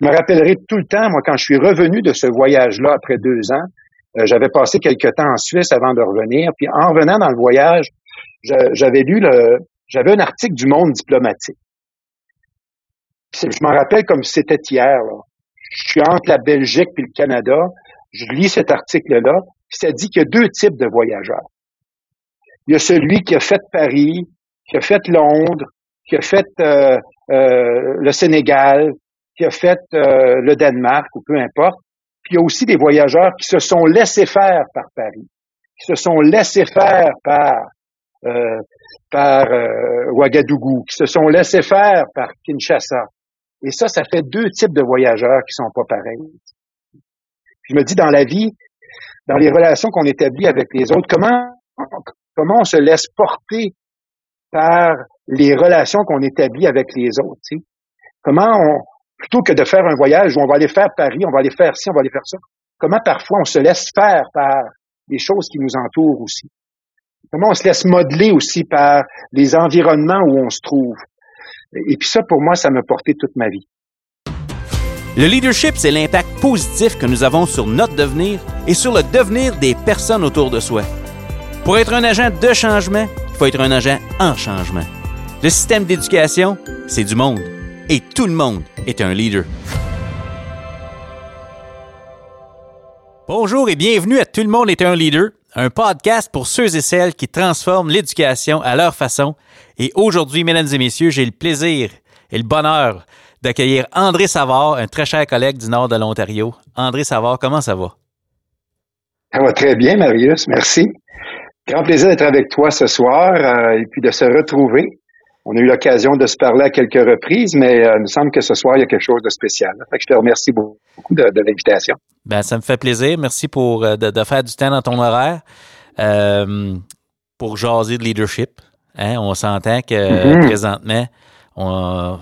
Je me rappellerai tout le temps, moi, quand je suis revenu de ce voyage-là après deux ans, euh, j'avais passé quelque temps en Suisse avant de revenir, puis en revenant dans le voyage, j'avais lu le, j'avais un article du Monde diplomatique. Je m'en rappelle comme si c'était hier. Je suis entre la Belgique et le Canada. Je lis cet article-là. Ça dit qu'il y a deux types de voyageurs. Il y a celui qui a fait Paris, qui a fait Londres, qui a fait euh, euh, le Sénégal, qui a fait euh, le Danemark ou peu importe. Puis il y a aussi des voyageurs qui se sont laissés faire par Paris, qui se sont laissés faire par par Ouagadougou, qui se sont laissés faire par Kinshasa. Et ça, ça fait deux types de voyageurs qui sont pas pareils. Je me dis dans la vie, dans les relations qu'on établit avec les autres, comment comment on se laisse porter par les relations qu'on établit avec les autres. Tu sais? Comment on, plutôt que de faire un voyage où on va aller faire Paris, on va aller faire ci, on va aller faire ça, comment parfois on se laisse faire par les choses qui nous entourent aussi? Comment on se laisse modeler aussi par les environnements où on se trouve? Et puis ça, pour moi, ça m'a porté toute ma vie. Le leadership, c'est l'impact positif que nous avons sur notre devenir et sur le devenir des personnes autour de soi. Pour être un agent de changement, il faut être un agent en changement. Le système d'éducation, c'est du monde. Et tout le monde est un leader. Bonjour et bienvenue à Tout le monde est un leader, un podcast pour ceux et celles qui transforment l'éducation à leur façon. Et aujourd'hui, mesdames et messieurs, j'ai le plaisir et le bonheur d'accueillir André Savard, un très cher collègue du nord de l'Ontario. André Savard, comment ça va? Ça va très bien, Marius, merci. Grand plaisir d'être avec toi ce soir euh, et puis de se retrouver. On a eu l'occasion de se parler à quelques reprises, mais euh, il me semble que ce soir, il y a quelque chose de spécial. Fait que je te remercie beaucoup de, l'invitation. Ben, ça me fait plaisir. Merci pour euh, de, faire du temps dans ton horaire pour jaser de leadership. Hein. On s'entend que mm-hmm. présentement,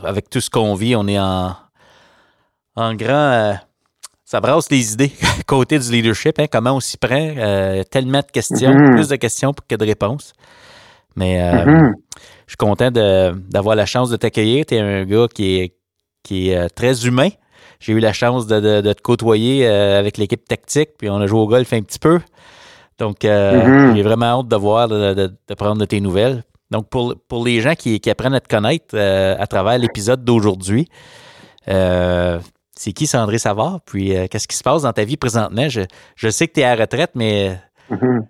avec tout ce qu'on vit, on est en, en grand ça brasse les idées côté du leadership, hein, comment on s'y prend. Euh, tellement de questions, mm-hmm. plus de questions que de réponses. Mais euh, mm-hmm. Je suis content d'avoir la chance de t'accueillir. Tu es un gars qui est, qui est euh, très humain. J'ai eu la chance de, te côtoyer avec l'équipe tactique, puis on a joué au golf un petit peu. Donc, mm-hmm. j'ai vraiment hâte de voir, de, prendre de tes nouvelles. Donc, pour, pour les gens qui, qui apprennent à te connaître à travers l'épisode d'aujourd'hui, c'est qui c'est André Savard? Puis euh, qu'est-ce qui se passe dans ta vie présentement? Je, je sais que tu es à retraite, mais mm-hmm.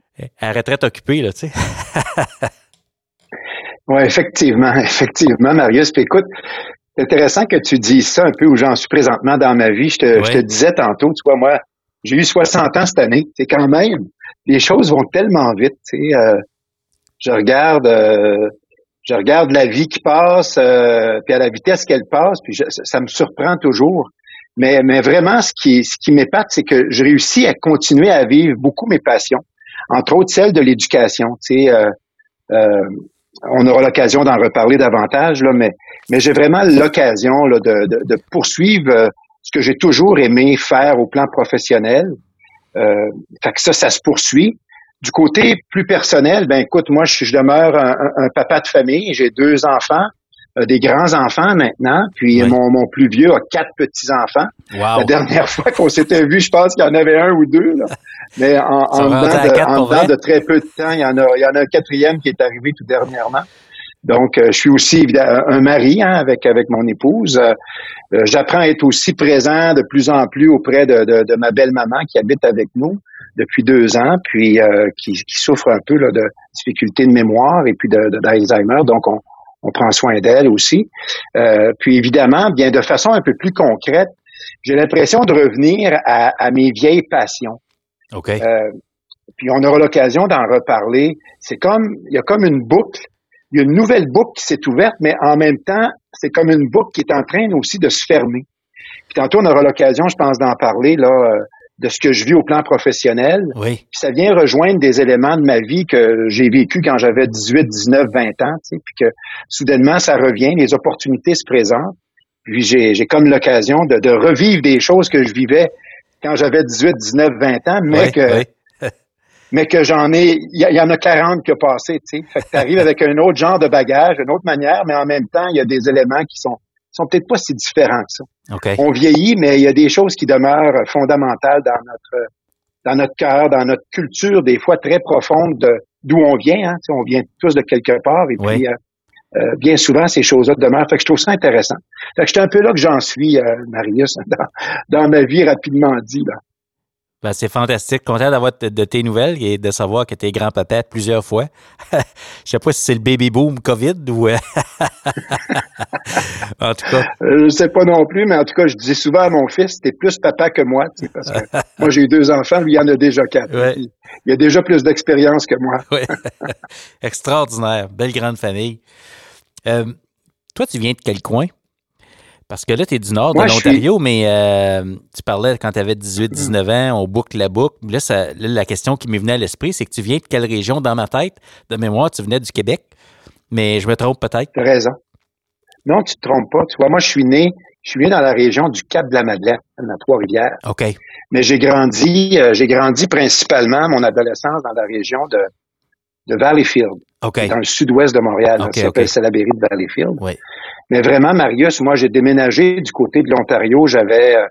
à retraite occupée, là, tu sais. oui, effectivement, effectivement, Marius. Puis écoute, c'est intéressant que tu dises ça un peu où j'en suis présentement dans ma vie. Je te, je te disais tantôt, tu vois, moi, j'ai eu 60 ans cette année. C'est quand même, les choses vont tellement vite, tu sais. Euh, je regarde, euh, je regarde la vie qui passe, puis à la vitesse qu'elle passe, puis ça me surprend toujours. Mais, mais vraiment, ce qui, ce qui m'épate, c'est que je réussis à continuer à vivre beaucoup mes passions, entre autres celle de l'éducation. Tu sais, euh, euh, on aura l'occasion d'en reparler davantage, là, mais, mais j'ai vraiment l'occasion là, de, de, poursuivre euh, ce que j'ai toujours aimé faire au plan professionnel. Euh, fait que ça, ça se poursuit. Du côté plus personnel, ben écoute, moi, je, demeure un papa de famille, j'ai deux enfants. Euh, des grands-enfants maintenant, puis mon, mon, plus vieux a quatre petits-enfants. La dernière fois qu'on s'était vu, je pense qu'il y en avait un ou deux. Là. Mais en, en dedans, de, très peu de temps, il y, en a, il y en a un quatrième qui est arrivé tout dernièrement. Donc, euh, je suis aussi un mari hein, avec avec mon épouse. Euh, j'apprends à être aussi présent de plus en plus auprès de, de, de ma belle maman qui habite avec nous depuis deux ans, puis qui, qui, souffre un peu là, de difficultés de mémoire et puis d'Alzheimer. Donc, on, on prend soin d'elle aussi. Euh, puis évidemment, bien de façon un peu plus concrète, j'ai l'impression de revenir à, mes vieilles passions. OK. Euh, puis on aura l'occasion d'en reparler. C'est comme, il y a comme une boucle. Il y a une nouvelle boucle qui s'est ouverte, mais en même temps, c'est comme une boucle qui est en train aussi de se fermer. Puis tantôt, on aura l'occasion, je pense, d'en parler là euh, de ce que je vis au plan professionnel. Oui. Puis ça vient rejoindre des éléments de ma vie que j'ai vécu quand j'avais 18, 19, 20 ans, tu sais, puis que soudainement ça revient, les opportunités se présentent. Puis j'ai, j'ai comme l'occasion de, de, revivre des choses que je vivais quand j'avais 18, 19, 20 ans, mais que mais que j'en ai, il y, en a 40 qui ont passé, tu sais. Fait que t'arrives avec un autre genre de bagage, une autre manière, mais en même temps, il y a des éléments qui sont sont peut-être pas si différents que ça. On vieillit, mais il y a des choses qui demeurent fondamentales dans notre dans notre cœur, dans notre culture, des fois très profonde d'où on vient. Hein. On vient tous de quelque part et puis euh, euh, bien souvent ces choses-là demeurent. Fait que je trouve ça intéressant. Fait que j'étais un peu là que j'en suis, euh, Marius, dans, dans ma vie rapidement dit. Là. Ben, c'est fantastique. Content d'avoir de tes nouvelles et de savoir que tu es grand-papa plusieurs fois. Je sais pas si c'est le baby boom COVID ou. Euh, en tout cas. Euh, je sais pas non plus, mais en tout cas, je dis souvent à mon fils, tu es plus papa que moi, parce que moi j'ai eu deux enfants, lui il en a déjà quatre. Il, a déjà plus d'expérience que moi. oui. Extraordinaire. Belle grande famille. Euh, toi, tu viens de quel coin? Parce que là, tu es du nord de l'Ontario, mais euh, tu parlais quand tu avais 18-19 ans, on boucle la boucle. Là, la question qui m'est venue à l'esprit, c'est que tu viens de quelle région dans ma tête? De mémoire, tu venais du Québec, mais je me trompe peut-être. Tu as raison. Non, tu te trompes pas. Tu vois, moi, je suis né, je suis né dans la région du Cap de la Madeleine, à Trois-Rivières. OK. Mais j'ai grandi, euh, j'ai grandi principalement mon adolescence dans la région de, de Valleyfield. OK. Dans le sud-ouest de Montréal. Okay, ça s'appelle Salaberry de Valleyfield. Oui. Mais vraiment, Marius, moi, j'ai déménagé du côté de l'Ontario. J'avais, euh,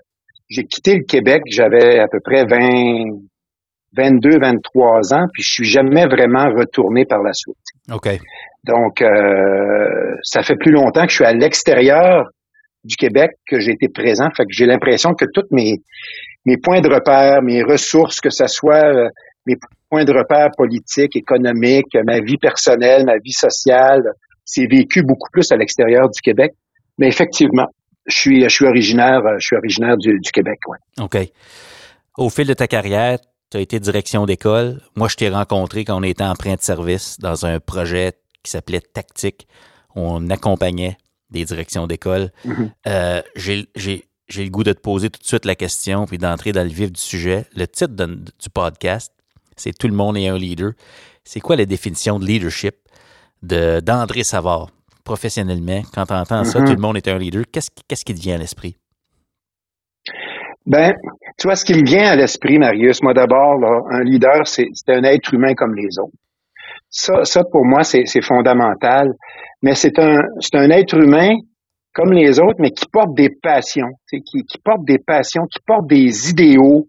j'ai quitté le Québec. J'avais à peu près 20, 22, 23 ans, puis je suis jamais vraiment retourné par la suite. OK. Donc, euh, ça fait plus longtemps que je suis à l'extérieur du Québec que j'ai été présent. Fait que j'ai l'impression que tous mes, mes points de repère, mes ressources, que ce soit euh, mes points de repère politiques, économiques, ma vie personnelle, ma vie sociale, c'est vécu beaucoup plus à l'extérieur du Québec. Mais effectivement, je suis, je suis originaire, je suis originaire du, Québec, ouais. OK. Au fil de ta carrière, tu as été direction d'école. Moi, je t'ai rencontré quand on était en train de service dans un projet qui s'appelait Tactique. On accompagnait des directions d'école. Mm-hmm. Euh, j'ai, le goût de te poser tout de suite la question puis d'entrer dans le vif du sujet. Le titre du podcast, c'est Tout le monde est un leader. C'est quoi la définition de leadership d'André Savard, professionnellement, quand tu entends ça, mm-hmm. tout le monde est un leader, qu'est-ce, qui te vient à l'esprit? Ben, tu vois, ce qui me vient à l'esprit, Marius, moi d'abord, un leader, c'est, un être humain comme les autres. Ça, ça pour moi, c'est, fondamental. Mais c'est un, c'est un être humain comme les autres, mais qui porte des passions, qui, qui porte des passions, qui porte des idéaux,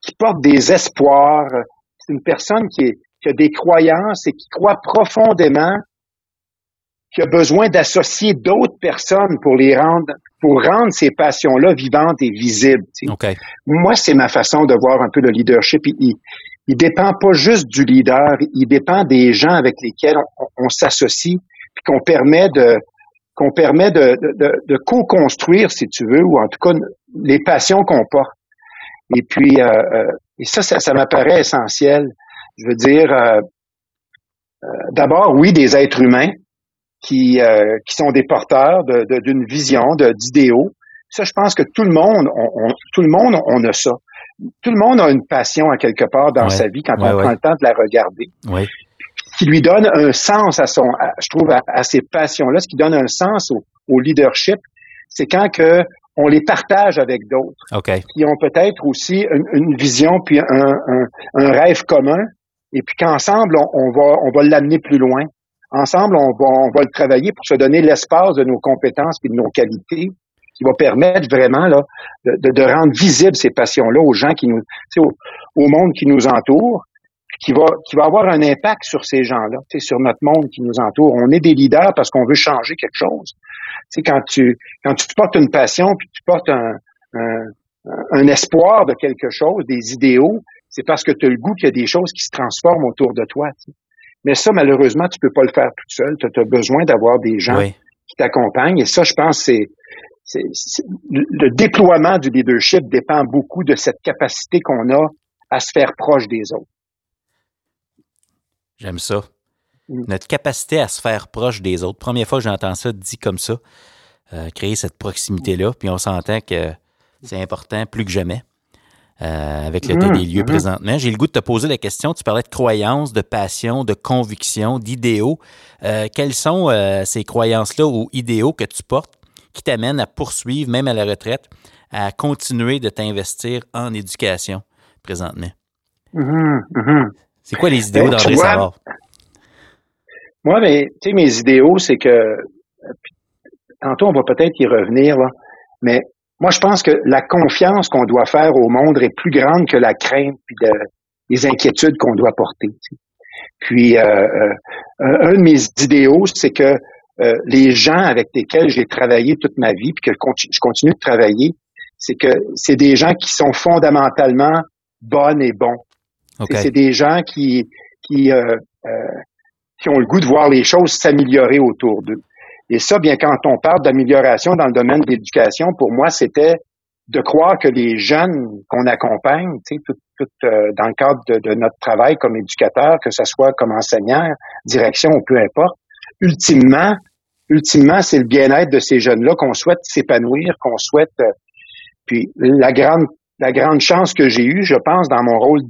qui porte des espoirs. C'est une personne qui est, qui a des croyances et qui croit profondément qui a besoin d'associer d'autres personnes pour les rendre, pour rendre ces passions-là vivantes et visibles. Moi, c'est ma façon de voir un peu le leadership. Il, il dépend pas juste du leader, il dépend des gens avec lesquels on, s'associe, puis qu'on permet de qu'on permet de, de, de co-construire, si tu veux, ou en tout cas les passions qu'on porte. Et puis, euh, euh et ça, ça, ça m'apparaît essentiel. Je veux dire, euh, euh, d'abord, oui, des êtres humains qui, euh, qui sont des porteurs d'une vision, d'idéaux. Ça, je pense que tout le monde, on, tout le monde, on a ça. Tout le monde a une passion à quelque part dans sa vie quand on prend le temps de la regarder. Qui lui donne un sens à son, je trouve, à, ces passions-là, ce qui donne un sens au, au leadership, c'est quand que on les partage avec d'autres qui ont peut-être aussi une, vision puis un, un, rêve commun et puis qu'ensemble, on, va, on va l'amener plus loin. Ensemble, on va, on va le travailler pour se donner l'espace de nos compétences et de nos qualités qui va permettre vraiment là, de, de, rendre visibles ces passions-là aux gens qui nous, au, au monde qui nous entoure, qui va, qui va avoir un impact sur ces gens-là, sur notre monde qui nous entoure. On est des leaders parce qu'on veut changer quelque chose. Sais, quand tu, quand tu portes une passion puis tu portes un, un, un espoir de quelque chose, des idéaux, c'est parce que tu as le goût qu'il y a des choses qui se transforment autour de toi. Mais ça, malheureusement, tu peux pas le faire tout seul. Tu as besoin d'avoir des gens qui t'accompagnent. Et ça, je pense, c'est, c'est, le déploiement du leadership dépend beaucoup de cette capacité qu'on a à se faire proche des autres. J'aime ça. Mm. Notre capacité à se faire proche des autres. Première fois que j'entends ça dit comme ça, euh, créer cette proximité-là, puis on s'entend que c'est important plus que jamais. Euh, avec l'état des lieux mmh, mmh. présentement. J'ai le goût de te poser la question. Tu parlais de croyances, de passion, de conviction, d'idéaux. Euh, quelles sont euh, ces croyances-là ou idéaux que tu portes qui t'amènent à poursuivre, même à la retraite, à continuer de t'investir en éducation présentement? Mmh, c'est quoi les idéaux ben, d'André Savard? Moi, mais, tu sais, mes idéaux, c'est que tantôt on va peut-être y revenir, là, mais moi je pense que la confiance qu'on doit faire au monde est plus grande que la crainte puis de, les inquiétudes qu'on doit porter. Puis euh, euh, un de mes idéaux, c'est que euh, les gens avec lesquels j'ai travaillé toute ma vie, puis que je continue de travailler, c'est que c'est des gens qui sont fondamentalement bonnes et bons. C'est des gens qui qui qui ont le goût de voir les choses s'améliorer autour d'eux. Et ça, bien quand on parle d'amélioration dans le domaine de l'éducation, pour moi, c'était de croire que les jeunes qu'on accompagne, tout, tout euh, dans le cadre de, notre travail comme éducateur, que ce soit comme enseignant, direction ou peu importe, ultimement, ultimement, c'est le bien-être de ces jeunes-là qu'on souhaite s'épanouir, qu'on souhaite. Euh, puis la grande, la grande chance que j'ai eue, je pense, dans mon rôle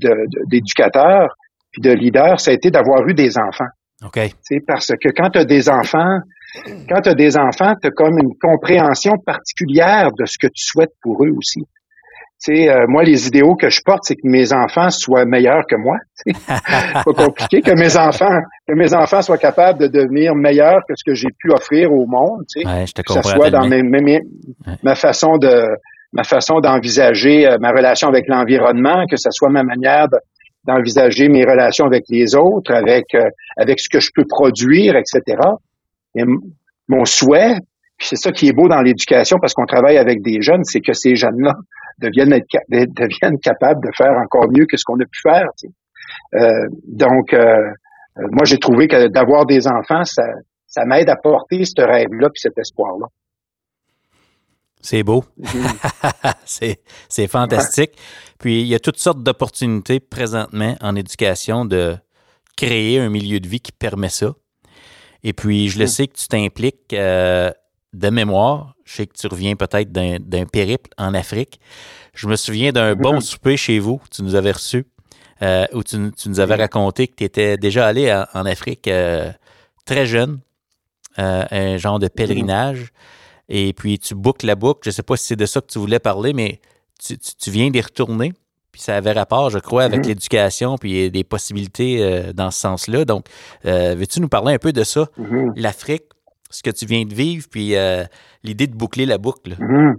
d'éducateur puis de leader, ça a été d'avoir eu des enfants. C'est parce que quand tu as des enfants, quand tu as des enfants, tu as comme une compréhension particulière de ce que tu souhaites pour eux aussi. Euh, moi, les idéaux que je porte, c'est que mes enfants soient meilleurs que moi. pas compliqué que mes enfants, que mes enfants soient capables de devenir meilleurs que ce que j'ai pu offrir au monde. Je te que ce soit dans ma façon de ma façon d'envisager euh, ma relation avec l'environnement, que ce soit ma manière d'envisager mes relations avec les autres, avec euh, avec ce que je peux produire, etc mon souhait, c'est ça qui est beau dans l'éducation parce qu'on travaille avec des jeunes, c'est que ces jeunes-là deviennent, deviennent capables de faire encore mieux que ce qu'on a pu faire. Euh, donc, euh, moi, j'ai trouvé que d'avoir des enfants, ça, ça m'aide à porter ce rêve-là puis cet espoir-là. C'est beau. Mm-hmm. c'est fantastique. Puis, il y a toutes sortes d'opportunités présentement en éducation de créer un milieu de vie qui permet ça. Et puis, je le hmm. sais que tu t'impliques euh, de mémoire. Je sais que tu reviens peut-être d'un périple en Afrique. Je me souviens d'un bon hmm. souper chez vous tu nous avais reçu, euh, où tu, nous avais raconté que tu étais déjà allé en, Afrique euh, très jeune, un genre de pèlerinage. Et puis, tu boucles la boucle. Je ne sais pas si c'est de ça que tu voulais parler, mais tu, tu viens d'y retourner puis ça avait rapport, je crois, avec mhm. l'éducation, puis des possibilités euh, dans ce sens-là. Donc, euh, veux-tu nous parler un peu de ça, mhm. l'Afrique, ce que tu viens de vivre, puis euh, l'idée de boucler la boucle? Mhm.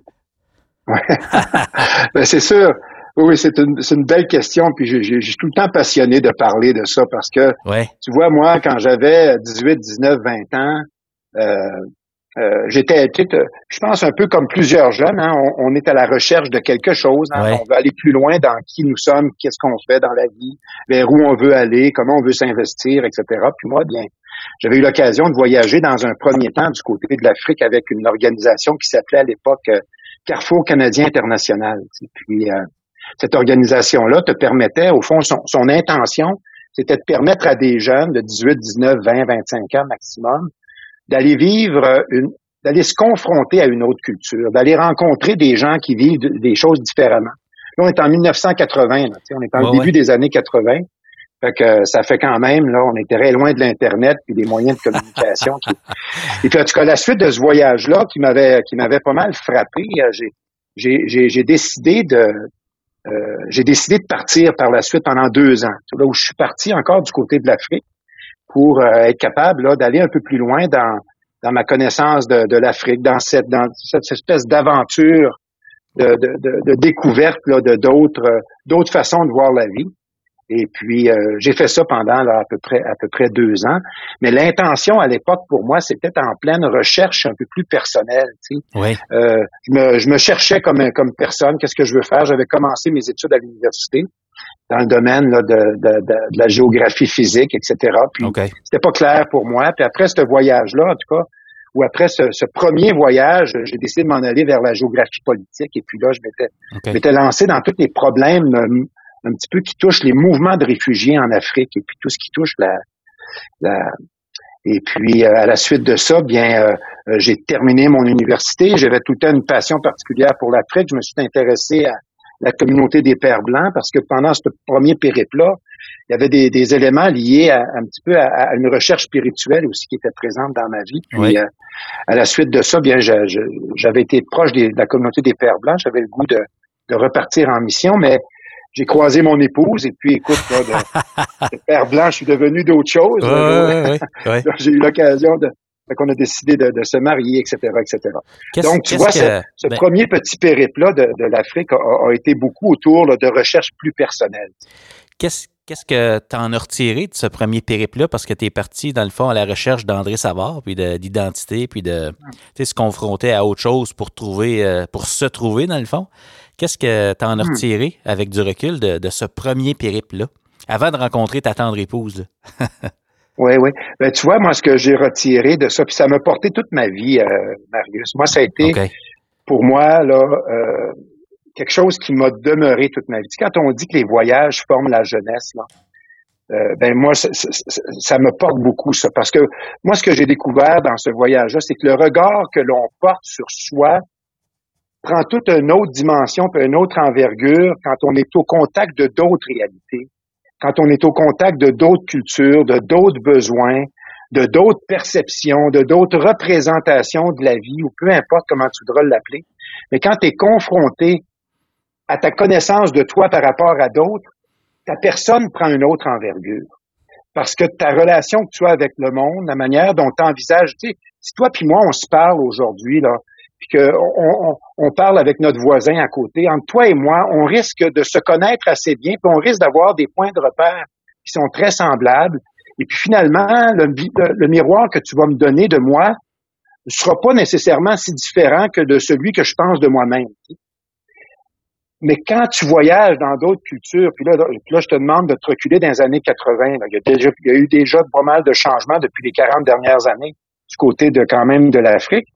ben, c'est sûr. Oui, c'est une, une, belle question, puis j'ai tout le temps passionné de parler de ça parce que, tu vois, moi, quand j'avais 18, 19, 20 ans, euh, j'étais, je pense un peu comme plusieurs jeunes, hein, on, est à la recherche de quelque chose, hein, on veut aller plus loin dans qui nous sommes, qu'est-ce qu'on fait dans la vie, vers où on veut aller, comment on veut s'investir, etc. Puis moi, bien, j'avais eu l'occasion de voyager dans un premier temps du côté de l'Afrique avec une organisation qui s'appelait à l'époque euh, Carrefour Canadien International. Puis euh, cette organisation-là te permettait, au fond, son, son intention, c'était de permettre à des jeunes de 18, 19, 20, 25 ans maximum d'aller vivre une, d'aller se confronter à une autre culture, d'aller rencontrer des gens qui vivent des choses différemment. Là, on est en 1980, là, on est en début des années 80. Fait que ça fait quand même, là, on était très loin de l'Internet et des moyens de communication. Et puis, en tout cas, la suite de ce voyage-là qui m'avait qui m'avait pas mal frappé, euh, j'ai j'ai décidé de euh, j'ai décidé de partir par la suite pendant deux ans. Là où je suis parti encore du côté de l'Afrique pour euh, être capable d'aller un peu plus loin dans, dans ma connaissance de, de l'Afrique, dans cette, dans cette espèce d'aventure de, de, de, découverte là, de d'autres d'autres façons de voir la vie. Et puis euh, j'ai fait ça pendant là, à peu près à peu près deux ans. Mais l'intention à l'époque pour moi, c'était en pleine recherche un peu plus personnelle. Tu sais. oui. euh, je, me, je me cherchais comme comme personne. Qu'est-ce que je veux faire? J'avais commencé mes études à l'université dans le domaine là, de, de, de, la géographie physique, etc. Puis c'était pas clair pour moi. Puis après ce voyage-là, en tout cas, ou après ce, ce premier voyage, j'ai décidé de m'en aller vers la géographie politique. Et puis là, je m'étais, lancé dans tous les problèmes euh, un petit peu qui touchent les mouvements de réfugiés en Afrique et puis tout ce qui touche la, la et puis euh, à la suite de ça, bien, euh, j'ai terminé mon université. J'avais tout le temps une passion particulière pour l'Afrique. Je me suis intéressé à, la communauté des Pères Blancs, parce que pendant ce premier périple-là, il y avait des, éléments liés à, un petit peu à, une recherche spirituelle aussi qui était présente dans ma vie. Puis euh, à la suite de ça, bien, j'avais été proche de la communauté des Pères Blancs, j'avais le goût de, repartir en mission, mais j'ai croisé mon épouse et puis écoute, de, Père Blanc, je suis devenu d'autres choses. Ouais, j'ai eu l'occasion de, Fait qu'on a décidé de, se marier, etc., etc. Donc, tu vois, ce, ben premier petit périple-là de, l'Afrique a, été beaucoup autour de recherches plus personnelles. Qu'est-ce Qu'est-ce que tu en as retiré de ce premier périple-là? Parce que tu es parti, dans le fond, à la recherche d'André Savard, puis d'identité, puis de se confronter à autre chose pour trouver, euh, pour se trouver, dans le fond. Qu'est-ce que tu en as hmm. retiré avec du recul de, ce premier périple-là, avant de rencontrer ta tendre épouse? oui, oui. Ben, tu vois, moi, ce que j'ai retiré de ça, puis ça m'a porté toute ma vie, euh, Marius. Moi, ça a été, pour moi, là, euh, quelque chose qui m'a demeuré toute ma vie. Quand on dit que les voyages forment la jeunesse, là, euh, ben moi, ça, me porte beaucoup ça, parce que moi, ce que j'ai découvert dans ce voyage-là, c'est que le regard que l'on porte sur soi prend toute une autre dimension, puis une autre envergure quand on est au contact de d'autres réalités, quand on est au contact de d'autres cultures, de d'autres besoins, de d'autres perceptions, de d'autres représentations de la vie, ou peu importe comment tu voudras l'appeler. Mais quand tu es confronté à ta connaissance de toi par rapport à d'autres, ta personne prend une autre envergure. Parce que ta relation que tu as avec le monde, la manière dont tu envisages, tu sais, si toi puis moi, on se parle aujourd'hui, là, puis qu'on on, parle avec notre voisin à côté, entre toi et moi, on risque de se connaître assez bien, puis on risque d'avoir des points de repère qui sont très semblables. Et puis finalement, le, miroir que tu vas me donner de moi ne sera pas nécessairement si différent que de celui que je pense de moi-même. Mais quand tu voyages dans d'autres cultures, puis là, là, je te demande de te reculer dans les années 80. il, y a déjà, il y a eu déjà pas mal de changements depuis les 40 dernières années du côté de quand même de l'Afrique.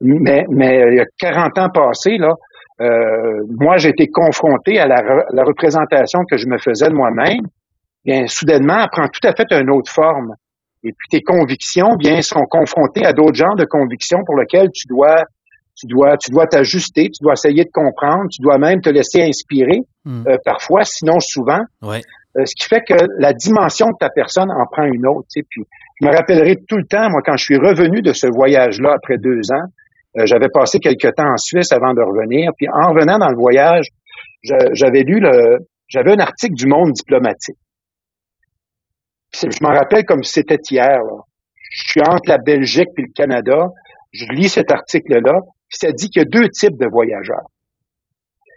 Mais, mais il y a 40 ans passés, là, euh, moi, j'ai été confronté à la, la, représentation que je me faisais de moi-même. Bien, soudainement, elle prend tout à fait une autre forme. Et puis tes convictions, bien, sont confrontées à d'autres genres de convictions pour lesquelles tu dois tu dois tu dois t'ajuster, tu dois essayer de comprendre, tu dois même te laisser inspirer hmm. euh, parfois, sinon souvent. Ouais. Euh, ce qui fait que la dimension de ta personne en prend une autre. Tu sais. Puis je me rappellerai tout le temps, moi, quand je suis revenu de ce voyage-là après deux ans, euh, j'avais passé quelque temps en Suisse avant de revenir. Puis en revenant dans le voyage, j'avais lu le, j'avais un article du Monde diplomatique. je m'en rappelle comme si c'était hier. Là. Je suis entre la Belgique et le Canada. Je lis cet article-là ça dit qu'il y a deux types de voyageurs.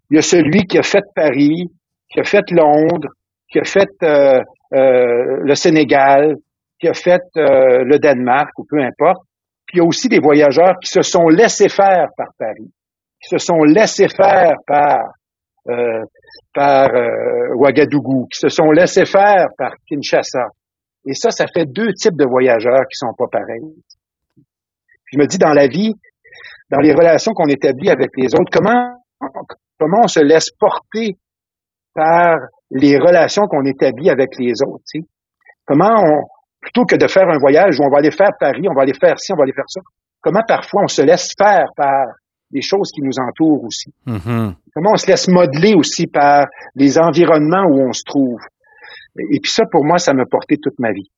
Il y a celui qui a fait Paris, qui a fait Londres, qui a fait euh, euh, le Sénégal, qui a fait euh, le Danemark ou peu importe. Puis il y a aussi des voyageurs qui se sont laissés faire par Paris, qui se sont laissés faire par par Ouagadougou, qui se sont laissés faire par Kinshasa. Et ça, ça fait deux types de voyageurs qui sont pas pareils. Je me dis dans la vie, dans les relations qu'on établit avec les autres, comment, comment on se laisse porter par les relations qu'on établit avec les autres. Tu sais? Comment on, plutôt que de faire un voyage où on va aller faire Paris, on va aller faire ci, on va aller faire ça, comment parfois on se laisse faire par les choses qui nous entourent aussi? Mm-hmm. Comment on se laisse modeler aussi par les environnements où on se trouve? Et puis ça, pour moi, ça m'a porté toute ma vie.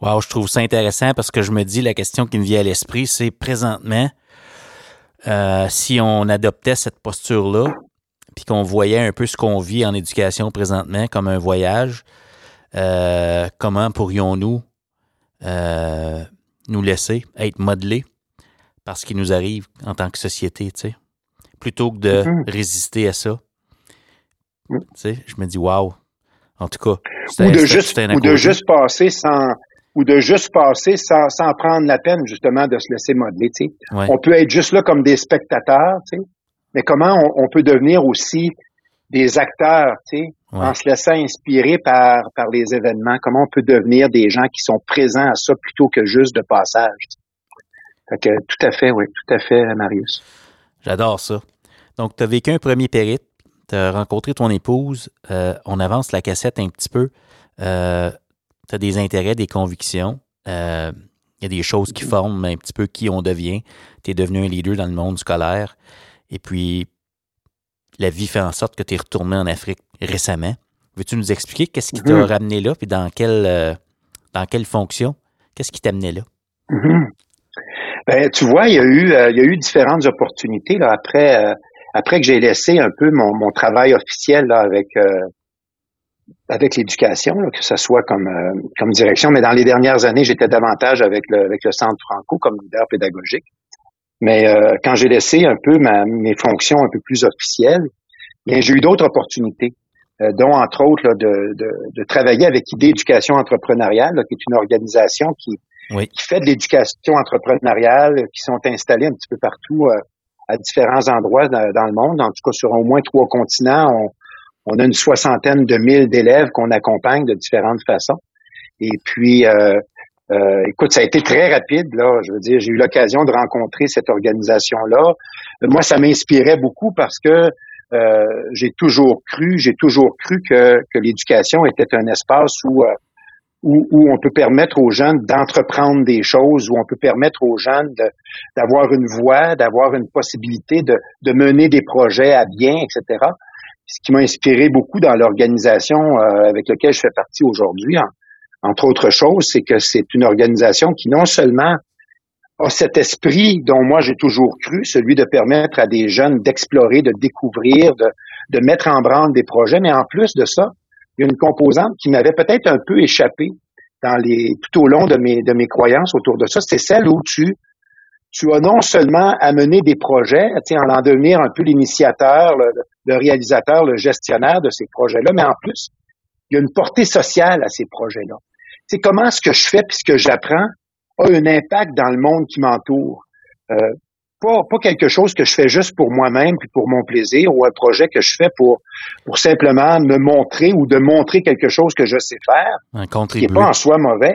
Wow, je trouve ça intéressant parce que je me dis, la question qui me vient à l'esprit, c'est présentement, euh, si on adoptait cette posture-là, puis qu'on voyait un peu ce qu'on vit en éducation présentement comme un voyage, euh, comment pourrions-nous euh, nous laisser être modelés par ce qui nous arrive en tant que société, tu sais, plutôt que de mm-hmm. résister à ça. Mm. Tu sais, je me dis, waouh, en tout cas. Ou de, juste, ou de juste passer sans, ou de juste passer sans, sans prendre la peine justement de se laisser modeler. On peut être juste là comme des spectateurs, mais comment on, peut devenir aussi des acteurs, tu sais, en se laissant inspirer par, par les événements, comment on peut devenir des gens qui sont présents à ça plutôt que juste de passage. Fait que tout à fait, oui, tout à fait, Marius. J'adore ça. Donc, tu as vécu un premier périple, tu as rencontré ton épouse, euh, on avance la cassette un petit peu. Euh, tu as des intérêts, des convictions. Euh, il y a des choses qui forment un petit peu qui on devient. Tu es devenu un leader dans le monde scolaire. Et puis, la vie fait en sorte que tu es retourné en Afrique récemment. Veux-tu nous expliquer qu'est-ce qui t'a mm-hmm. ramené là, puis dans quelle, euh, dans quelle fonction? Qu'est-ce qui t'a amené là? Mm-hmm. Ben, tu vois, il y a eu, euh, il y a eu différentes opportunités là, après, après que j'ai laissé un peu mon, mon travail officiel là, avec avec l'éducation, que ce soit comme, euh, comme direction, mais dans les dernières années, j'étais davantage avec le, avec le Centre Franco comme leader pédagogique. Mais euh, quand j'ai laissé un peu ma, mes fonctions un peu plus officielles, bien, j'ai eu d'autres opportunités, euh, dont entre autres de, de, de, travailler avec Idée Éducation entrepreneuriale, qui est une organisation qui, qui fait de l'éducation entrepreneuriale, qui sont installées un petit peu partout à différents endroits dans, dans, le monde, en tout cas sur au moins trois continents. On, on a une soixantaine de mille d'élèves qu'on accompagne de différentes façons. Et puis, euh, euh, écoute, ça a été très rapide. Là, je veux dire, j'ai eu l'occasion de rencontrer cette organisation-là. Moi, ça m'inspirait beaucoup parce que euh, j'ai toujours cru, j'ai toujours cru que, que l'éducation était un espace où, où, où on peut permettre aux jeunes d'entreprendre des choses, où on peut permettre aux jeunes d'avoir une voie, d'avoir une possibilité de, de mener des projets à bien, etc ce qui m'a inspiré beaucoup dans l'organisation euh, avec laquelle je fais partie aujourd'hui, entre autres choses, c'est que c'est une organisation qui non seulement a cet esprit dont moi j'ai toujours cru, celui de permettre à des jeunes d'explorer, de découvrir, de, mettre en branle des projets, mais en plus de ça, il y a une composante qui m'avait peut-être un peu échappé dans les tout au long de mes de mes croyances autour de ça, c'est celle où tu tu as non seulement amené des projets, en en devenir un peu l'initiateur, le, réalisateur, le gestionnaire de ces projets-là, mais en plus, il y a une portée sociale à ces projets-là. C'est comment ce que je fais puis ce que j'apprends a un impact dans le monde qui m'entoure. Euh, pas, quelque chose que je fais juste pour moi-même puis pour mon plaisir ou un projet que je fais pour, pour simplement me montrer ou de montrer quelque chose que je sais faire, un qui n'est pas en soi mauvais,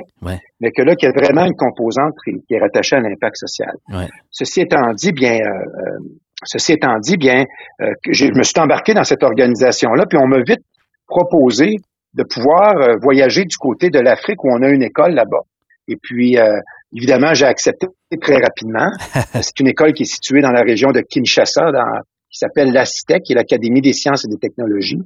mais que là, qu'il y a vraiment une composante qui, est rattachée à l'impact social. Ceci étant dit, bien, euh, euh, ceci étant dit, bien, euh, je me suis embarqué dans cette organisation-là, puis on m'a vite proposé de pouvoir voyager du côté de l'Afrique où on a une école là-bas. Et puis, Évidemment, j'ai accepté très rapidement. C'est une école qui est située dans la région de Kinshasa, dans, qui s'appelle l'ACITEC, qui est l'Académie des sciences et des technologies.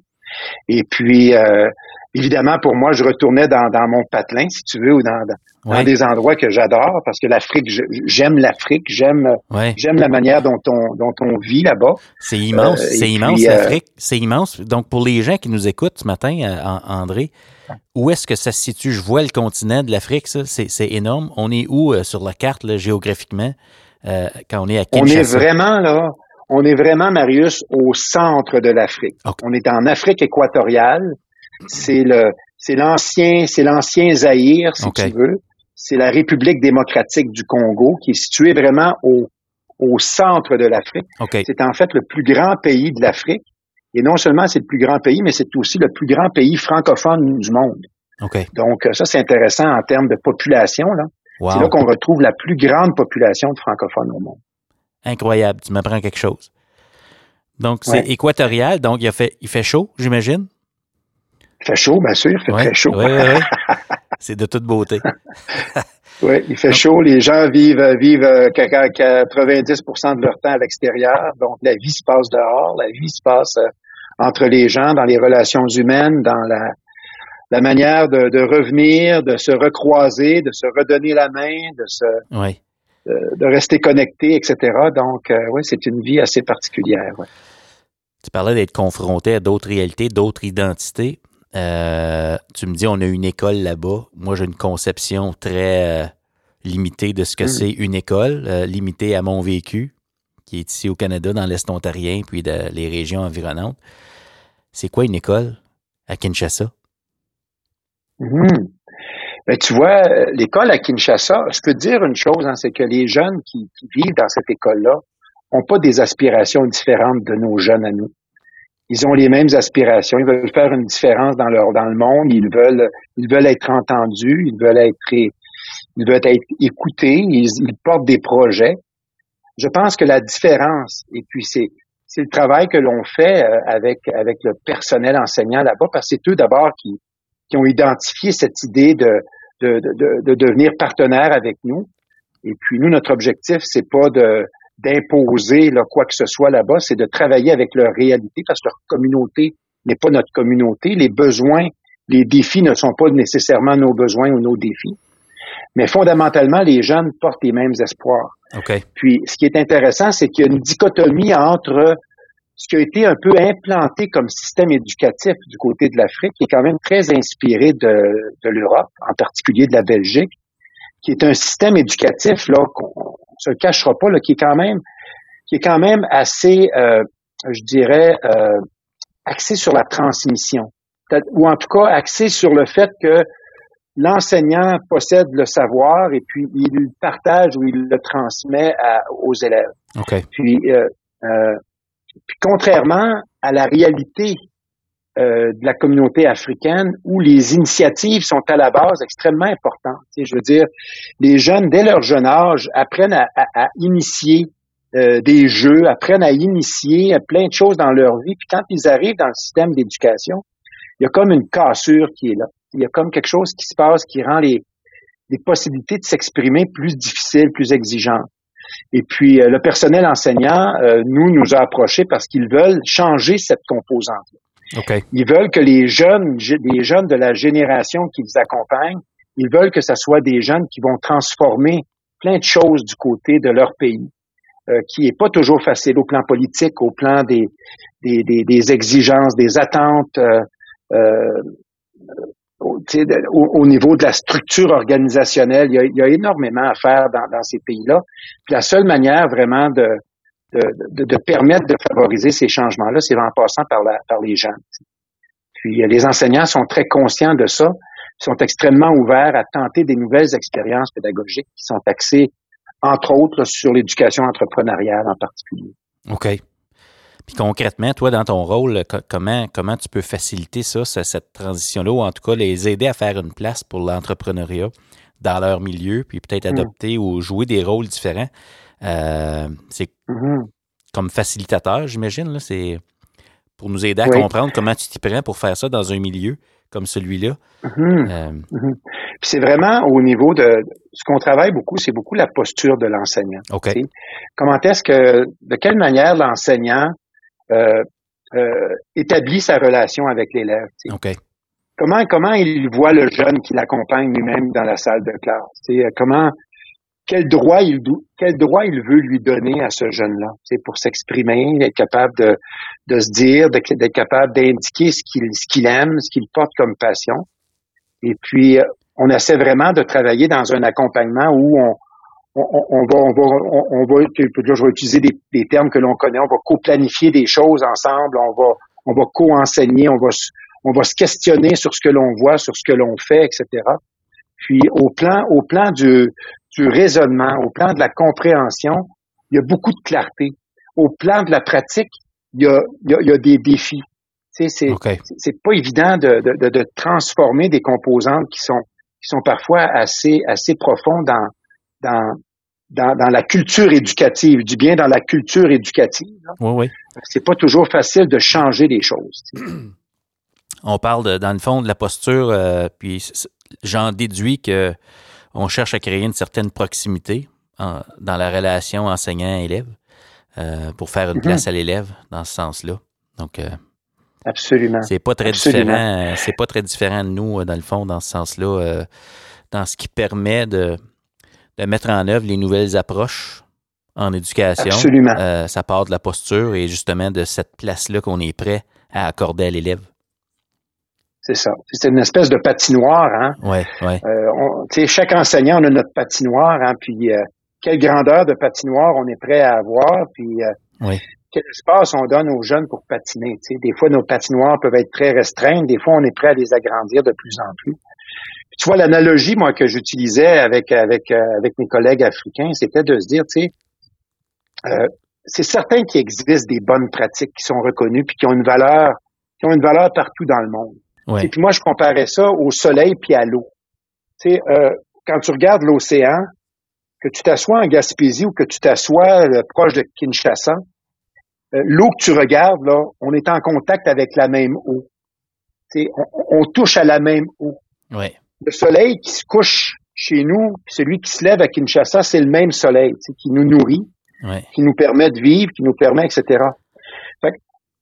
Et puis, euh, évidemment, pour moi, je retournais dans, dans, mon patelin, si tu veux, ou dans, dans des endroits que j'adore, parce que l'Afrique, j'aime l'Afrique, j'aime j'aime la manière dont on, dont on vit là-bas. C'est immense, euh, c'est immense, euh, l'Afrique. c'est immense. Donc, pour les gens qui nous écoutent ce matin, André, où est-ce que ça se situe? Je vois le continent de l'Afrique, ça, c'est énorme. On est où sur la carte, géographiquement, quand on est à Kinshasa? On est vraiment, là, on est vraiment, Marius, au centre de l'Afrique. On est en Afrique équatoriale. C'est le, c'est l'ancien, c'est l'ancien Zaïre, si tu veux. C'est la République démocratique du Congo qui est située vraiment au, au centre de l'Afrique. C'est en fait le plus grand pays de l'Afrique. Et non seulement c'est le plus grand pays, mais c'est aussi le plus grand pays francophone du monde. Donc, ça, c'est intéressant en termes de population. Là. C'est là qu'on retrouve la plus grande population de francophones au monde. Incroyable, tu m'apprends quelque chose. Donc, c'est équatorial, donc il, a fait, il fait chaud, j'imagine? Il fait chaud, bien sûr, il fait très chaud. c'est de toute beauté. oui, il fait chaud, les gens vivent, vivent 90% euh, de leur temps à l'extérieur, donc la vie se passe dehors, la vie se passe euh, entre les gens, dans les relations humaines, dans la, la manière de, de, revenir, de se recroiser, de se redonner la main, de se de, rester connecté, etc. Donc, euh, oui, c'est une vie assez particulière. Tu parlais d'être confronté à d'autres réalités, d'autres identités. Euh, tu me dis, on a une école là-bas. Moi, j'ai une conception très euh, limitée de ce que hmm. c'est une école, limitée à mon vécu, qui est ici au Canada, dans l'Est ontarien, puis de, les régions environnantes. C'est quoi une école à Kinshasa? Mmh. Tu vois, l'école à Kinshasa, je peux te dire une chose, hein, c'est que les jeunes qui, vivent dans cette école-là n'ont pas des aspirations différentes de nos jeunes à nous. Ils ont les mêmes aspirations. Ils veulent faire une différence dans leur dans le monde. Ils veulent ils veulent être entendus. Ils veulent être ils veulent être écoutés. Ils, ils portent des projets. Je pense que la différence, et puis c'est c'est le travail que l'on fait euh, avec avec le personnel enseignant là-bas, parce que c'est eux d'abord qui qui ont identifié cette idée de, de, de, de devenir partenaire avec nous. Et puis nous, notre objectif, c'est pas de d'imposer quoi que ce soit là-bas, c'est de travailler avec leur réalité parce que leur communauté n'est pas notre communauté. Les besoins, les défis ne sont pas nécessairement nos besoins ou nos défis. Mais fondamentalement, les jeunes portent les mêmes espoirs. Okay. Puis, ce qui est intéressant, c'est qu'il y a une dichotomie entre ce qui a été un peu implanté comme système éducatif du côté de l'Afrique, qui est quand même très inspiré de, de l'Europe, en particulier de la Belgique, qui est un système éducatif là qu'on se cachera pas, là, qui est quand même qui est quand même assez, euh, je dirais, euh, axé sur la transmission, ou en tout cas axé sur le fait que l'enseignant possède le savoir et puis il le partage ou il le transmet aux élèves. Okay. Puis, euh, euh, puis, contrairement à la réalité euh, de la communauté africaine où les initiatives sont à la base extrêmement importantes. je veux dire, les jeunes, dès leur jeune âge, apprennent à, à, initier euh, des jeux, apprennent à initier plein de choses dans leur vie. Puis quand ils arrivent dans le système d'éducation, il y a comme une cassure qui est là. Il y a comme quelque chose qui se passe qui rend les, les possibilités de s'exprimer plus difficiles, plus exigeantes. Et puis, euh, le personnel enseignant, euh, nous, nous a approchés parce qu'ils veulent changer cette composante. Okay. Ils veulent que les jeunes, les jeunes de la génération qui les accompagnent, ils veulent que ce soit des jeunes qui vont transformer plein de choses du côté de leur pays, euh, qui est pas toujours facile au plan politique, au plan des, des, des, des exigences, des attentes au, niveau de la structure organisationnelle, il y a, énormément à faire dans, ces pays-là. la seule manière vraiment de, de, permettre de favoriser ces changements-là, c'est en passant par, la, par les jeunes. Puis les enseignants sont très conscients de ça, sont extrêmement ouverts à tenter des nouvelles expériences pédagogiques qui sont axées, entre autres, sur l'éducation entrepreneuriale en particulier. OK. Puis concrètement, toi, dans ton rôle, comment, comment tu peux faciliter ça, cette transition-là, ou en tout cas les aider à faire une place pour l'entrepreneuriat dans leur milieu, puis peut-être mmh. adopter ou jouer des rôles différents? Euh, c'est mmh comme facilitateur, j'imagine. C'est pour nous aider à comprendre comment tu t'y prends pour faire ça dans un milieu comme celui-là. Mmh euh, c'est vraiment au niveau de ce qu'on travaille beaucoup, c'est beaucoup la posture de l'enseignant. OK. Comment est-ce que, de quelle manière l'enseignant établit sa relation avec l'élève. Comment comment il voit le jeune qui l'accompagne lui-même dans la salle de classe? Euh, comment quel droit il quel droit il veut lui donner à ce jeune-là, c'est pour s'exprimer, être capable de, de se dire, d'être capable d'indiquer ce qu'il ce qu'il aime, ce qu'il porte comme passion. Et puis on essaie vraiment de travailler dans un accompagnement où on, on, on, va, on va, on, va, je vais utiliser des, des termes que l'on connaît, on va co-planifier des choses ensemble, on va, on va co-enseigner, on va, on va se questionner sur ce que l'on voit, sur ce que l'on fait, etc. Puis au plan, au plan du, du raisonnement, au plan de la compréhension, il y a beaucoup de clarté. Au plan de la pratique, il y a, il y a, des défis. Tu sais, c'est, c'est pas évident de, de, de, transformer des composantes qui sont, qui sont parfois assez, assez profondes dans, dans, dans, la culture éducative, du bien dans la culture éducative. Oui, oui. C'est pas toujours facile de changer les choses. On parle, dans le fond, de la posture, euh, puis j'en déduis que on cherche à créer une certaine proximité dans la relation enseignant-élève euh, pour faire une mm-hmm. place à l'élève dans ce sens-là. Donc, euh, Absolument. C'est pas très différent. C'est pas très différent de nous, dans le fond, dans ce sens-là, dans ce qui permet de de mettre en œuvre les nouvelles approches en éducation. Absolument. Euh, ça part de la posture et justement de cette place-là qu'on est prêt à accorder à l'élève. C'est ça. C'est une espèce de patinoire. Hein? Oui, oui. Euh, chaque enseignant, on a notre patinoire. Hein? Puis, euh, quelle grandeur de patinoire on est prêt à avoir. Puis, oui. quel espace on donne aux jeunes pour patiner. Des fois, nos patinoires peuvent être très restreintes. Des fois, on est prêt à les agrandir de plus en plus tu vois, l'analogie, moi, que j'utilisais avec, avec, euh, avec mes collègues africains, c'était de se dire, tu sais, euh, c'est certain qu'il existe des bonnes pratiques qui sont reconnues puis qui ont une valeur, qui ont une valeur partout dans le monde. Et puis moi, je comparais ça au soleil puis à l'eau. Tu sais, euh, quand tu regardes l'océan, que tu t'assois en Gaspésie ou que tu t'assois proche de Kinshasa, l'eau que tu regardes, là, on est en contact avec la même eau. Tu sais, on, on touche à la même eau. Ouais le soleil qui se couche chez nous, celui qui se lève à Kinshasa, c'est le même soleil qui nous nourrit, qui nous permet de vivre, qui nous permet, etc.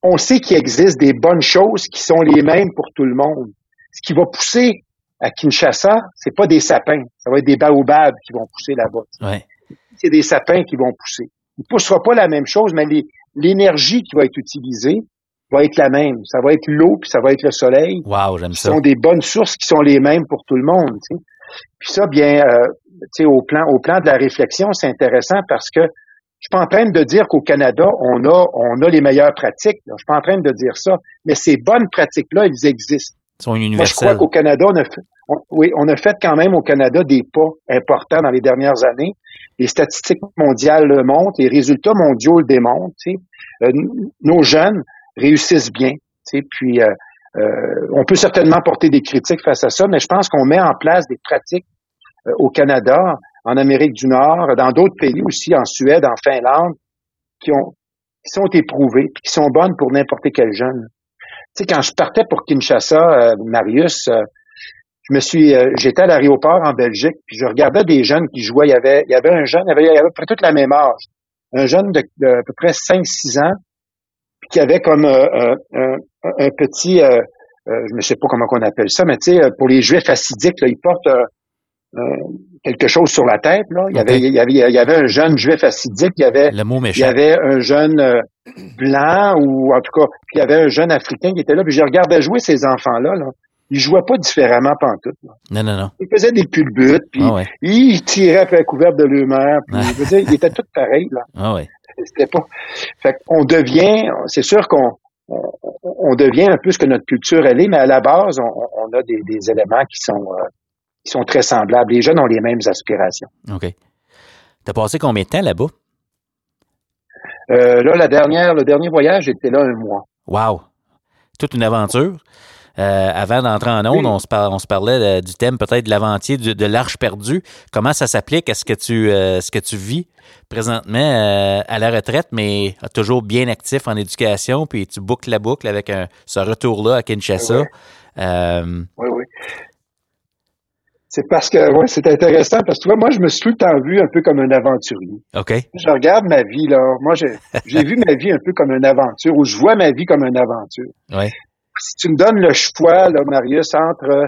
on sait qu'il existe des bonnes choses qui sont les mêmes pour tout le monde. Ce qui va pousser à Kinshasa, c'est pas des sapins, ça va être des baobabs qui vont pousser là-bas. Ouais. C'est des sapins qui vont pousser. Il poussera pas la même chose, mais l'énergie qui va être utilisée va être la même. Ça va être l'eau, puis ça va être le soleil. Wow, j'aime ça. Ce sont des bonnes sources qui sont les mêmes pour tout le monde. Puis ça, bien, euh, tu sais, au plan, au plan de la réflexion, c'est intéressant parce que je suis pas en train de dire qu'au Canada, on a, on a les meilleures pratiques. Je suis pas en train de dire ça. Mais ces bonnes pratiques-là, elles existent. Elles sont universelles. Moi, je crois qu'au Canada, on a fait, oui, on a fait quand même au Canada des pas importants dans les dernières années. Les statistiques mondiales le montrent, les résultats mondiaux le démontrent. Tu sais. Euh, nos jeunes réussissent bien. Puis euh, euh, on peut certainement porter des critiques face à ça, mais je pense qu'on met en place des pratiques au Canada, en Amérique du Nord, dans d'autres pays aussi, en Suède, en Finlande, qui ont qui sont éprouvées, puis qui sont bonnes pour n'importe quel jeune. Tu quand je partais pour Kinshasa, Marius, je me suis, euh, j'étais à l'aéroport en Belgique, puis je regardais des jeunes qui jouaient. Il y avait, il y avait un jeune, il y avait, il y avait toute la même âge, un jeune de, à peu près 5-6 ans, qui avait comme euh, un, un, petit, euh, je ne sais pas comment on appelle ça, mais tu sais, pour les Juifs assidiques, là, ils portent quelque chose sur la tête. Là. Il, y avait, il, y avait, il y avait un jeune Juif assidique, il y avait, il y avait un jeune blanc, ou en tout cas, il y avait un jeune Africain qui était là, puis je regardais jouer ces enfants-là. Là ils jouaient pas différemment pantoute. Là. Non, non, non. Ils faisaient des culbutes, puis ah ils tiraient après la couverte de l'humeur, puis ah. ils étaient tous pareils, là. Ah ouais. C'était pas... Fait qu'on devient, c'est sûr qu'on on, devient un peu ce que notre culture elle est, mais à la base, on, a des, des, éléments qui sont, euh, qui sont très semblables. Les jeunes ont les mêmes aspirations. OK. T'as passé combien de temps là-bas? Euh, là, la dernière, le dernier voyage, j'étais là un mois. Wow! Toute une aventure. Euh, avant d'entrer en onde, on, se on se parlait du thème peut-être de l'aventier, de, l'arche perdue. Comment ça s'applique? À ce que tu, euh, ce que tu vis présentement euh, à la retraite, mais toujours bien actif en éducation, puis tu boucles la boucle avec ce retour-là à Kinshasa? Oui, oui. C'est parce que ouais, c'est intéressant parce que tu vois, moi, je me suis tout le temps vu un peu comme un aventurier. OK. Je regarde ma vie, là. Moi, j'ai vu ma vie un peu comme une aventure, ou je vois ma vie comme une aventure. Oui si tu me donnes le choix, là, Marius, entre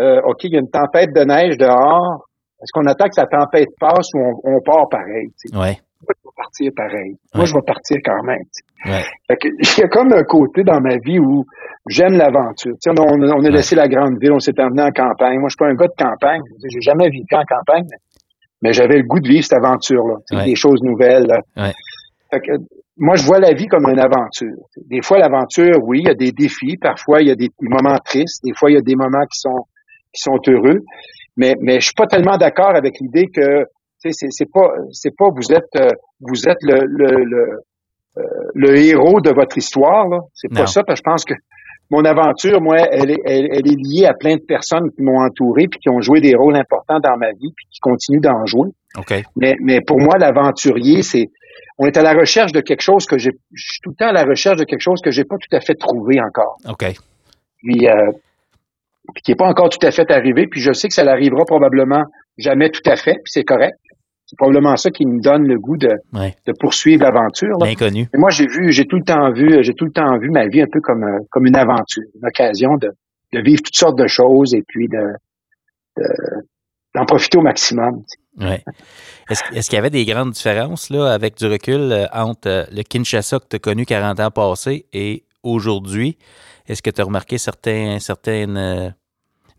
euh, OK, il y a une tempête de neige dehors, est-ce qu'on attend que la tempête passe ou on, part pareil? Oui. Moi, je vais partir pareil. Moi, je vais partir quand même. Ouais. il y a comme un côté dans ma vie où j'aime l'aventure. On, on, a laissé la grande ville, on s'est emmené en campagne. Moi, je suis pas un gars de campagne. J'ai jamais vécu en campagne, mais j'avais le goût de vivre cette aventure-là. Des choses nouvelles. Fait que, moi, je vois la vie comme une aventure. Des fois, l'aventure, oui, il y a des défis. Parfois, il y a des moments tristes. Des fois, il y a des moments qui sont qui sont heureux. Mais mais je suis pas tellement d'accord avec l'idée que c'est c'est pas c'est pas vous êtes euh, vous êtes le le le, euh, le héros de votre histoire. C'est pas ça. Parce que je pense que mon aventure, moi, elle est, elle, est liée à plein de personnes qui m'ont entouré puis qui ont joué des rôles importants dans ma vie puis qui continuent d'en jouer. Okay. Mais mais pour moi, l'aventurier, c'est on est à la recherche de quelque chose que j'ai, je suis tout le temps à la recherche de quelque chose que j'ai pas tout à fait trouvé encore. OK. Puis, euh, puis qui est pas encore tout à fait arrivé, puis je sais que ça n'arrivera probablement jamais tout à fait, puis c'est correct. C'est probablement ça qui me donne le goût de, de poursuivre l'aventure. L'inconnu. moi, j'ai vu, j'ai tout le temps vu, j'ai tout le temps vu ma vie un peu comme, euh, comme une aventure, une occasion de, de vivre toutes sortes de choses et puis de, de d'en profiter au maximum. Ouais. Est-ce, qu'il y avait des grandes différences là, avec du recul euh, entre euh, le Kinshasa que tu as connu 40 ans passés et aujourd'hui? Est-ce que tu as remarqué certains, certaines euh,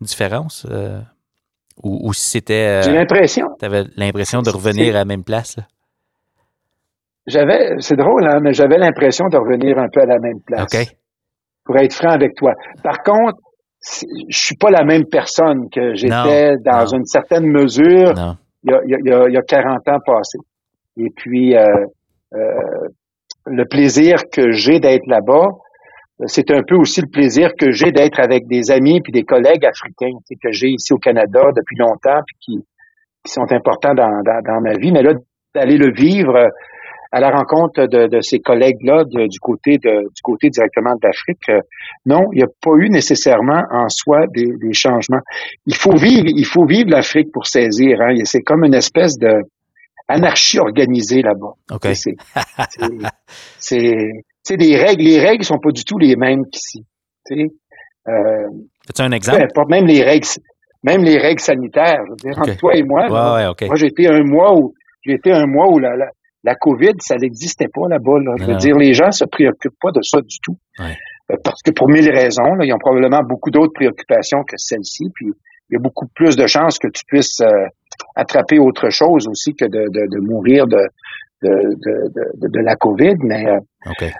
différences? ou, si c'était. J'ai l'impression. Tu avais l'impression de revenir à la même place? Là? J'avais, c'est drôle, hein, mais j'avais l'impression de revenir un peu à la même place. OK. Pour être franc avec toi. Par contre, je suis pas la même personne que j'étais dans une certaine mesure il y, a, il, y a, il y a 40 ans passés. Et puis, euh, euh, le plaisir que j'ai d'être là-bas, c'est un peu aussi le plaisir que j'ai d'être avec des amis puis des collègues africains que j'ai ici au Canada depuis longtemps puis qui, qui sont importants dans, dans, dans ma vie. Mais là, d'aller le vivre à la rencontre de, ces collègues-là du côté de, du côté directement de l'Afrique, euh, non, il n'y a pas eu nécessairement en soi des, changements. Il faut vivre, il faut vivre l'Afrique pour saisir. Hein. C'est comme une espèce de anarchie organisée là-bas. Ok. C'est des règles. Les règles sont pas du tout les mêmes qu'ici. Euh, tu un exemple? même les règles, même les règles sanitaires. Je veux dire, entre toi et moi, moi j'ai été un mois où j'ai été un mois où la, La COVID, ça n'existait pas là-bas. Je veux dire, les gens se préoccupent pas de ça du tout. Euh, parce que pour mille raisons, ils ont probablement beaucoup d'autres préoccupations que celle-ci. Puis il y a beaucoup plus de chances que tu puisses euh, attraper autre chose aussi que de, de, de mourir de, de, de, de, la COVID, mais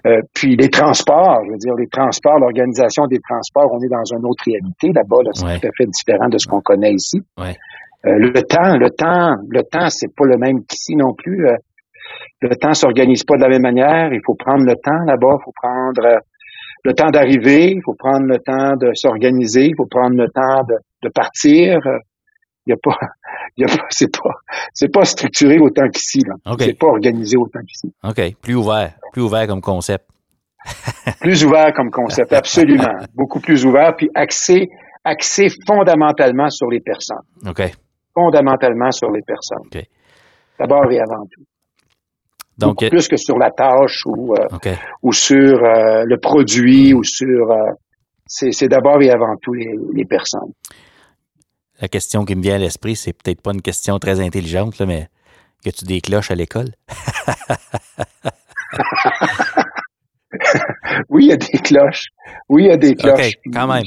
euh, puis les transports, je veux dire, les transports, l'organisation des transports, on est dans une autre réalité là-bas, là, c'est tout à fait différent de ce qu'on connaît ici. le temps, le temps, le temps, c'est pas le même qu'ici non plus. Le temps s'organise pas de la même manière. Il faut prendre le temps là-bas, il faut prendre le temps d'arriver, il faut prendre le temps de s'organiser, il faut prendre le temps de, de partir. Il y a pas, il y a pas, c'est pas, c'est pas structuré autant qu'ici, là. C'est pas organisé autant qu'ici. OK. Plus ouvert. Plus ouvert comme concept. plus ouvert comme concept, absolument. Beaucoup plus ouvert, puis axé, axé fondamentalement sur les personnes. OK. Fondamentalement sur les personnes. OK. D'abord et avant tout. Donc, Beaucoup plus que sur la tâche ou, euh, ou sur euh, le produit ou sur... Euh, c'est d'abord et avant tout les, les, personnes. La question qui me vient à l'esprit, c'est peut-être pas une question très intelligente, là, mais que tu des cloches à l'école? oui, il y a des cloches. Oui, il y a des cloches. OK, quand même.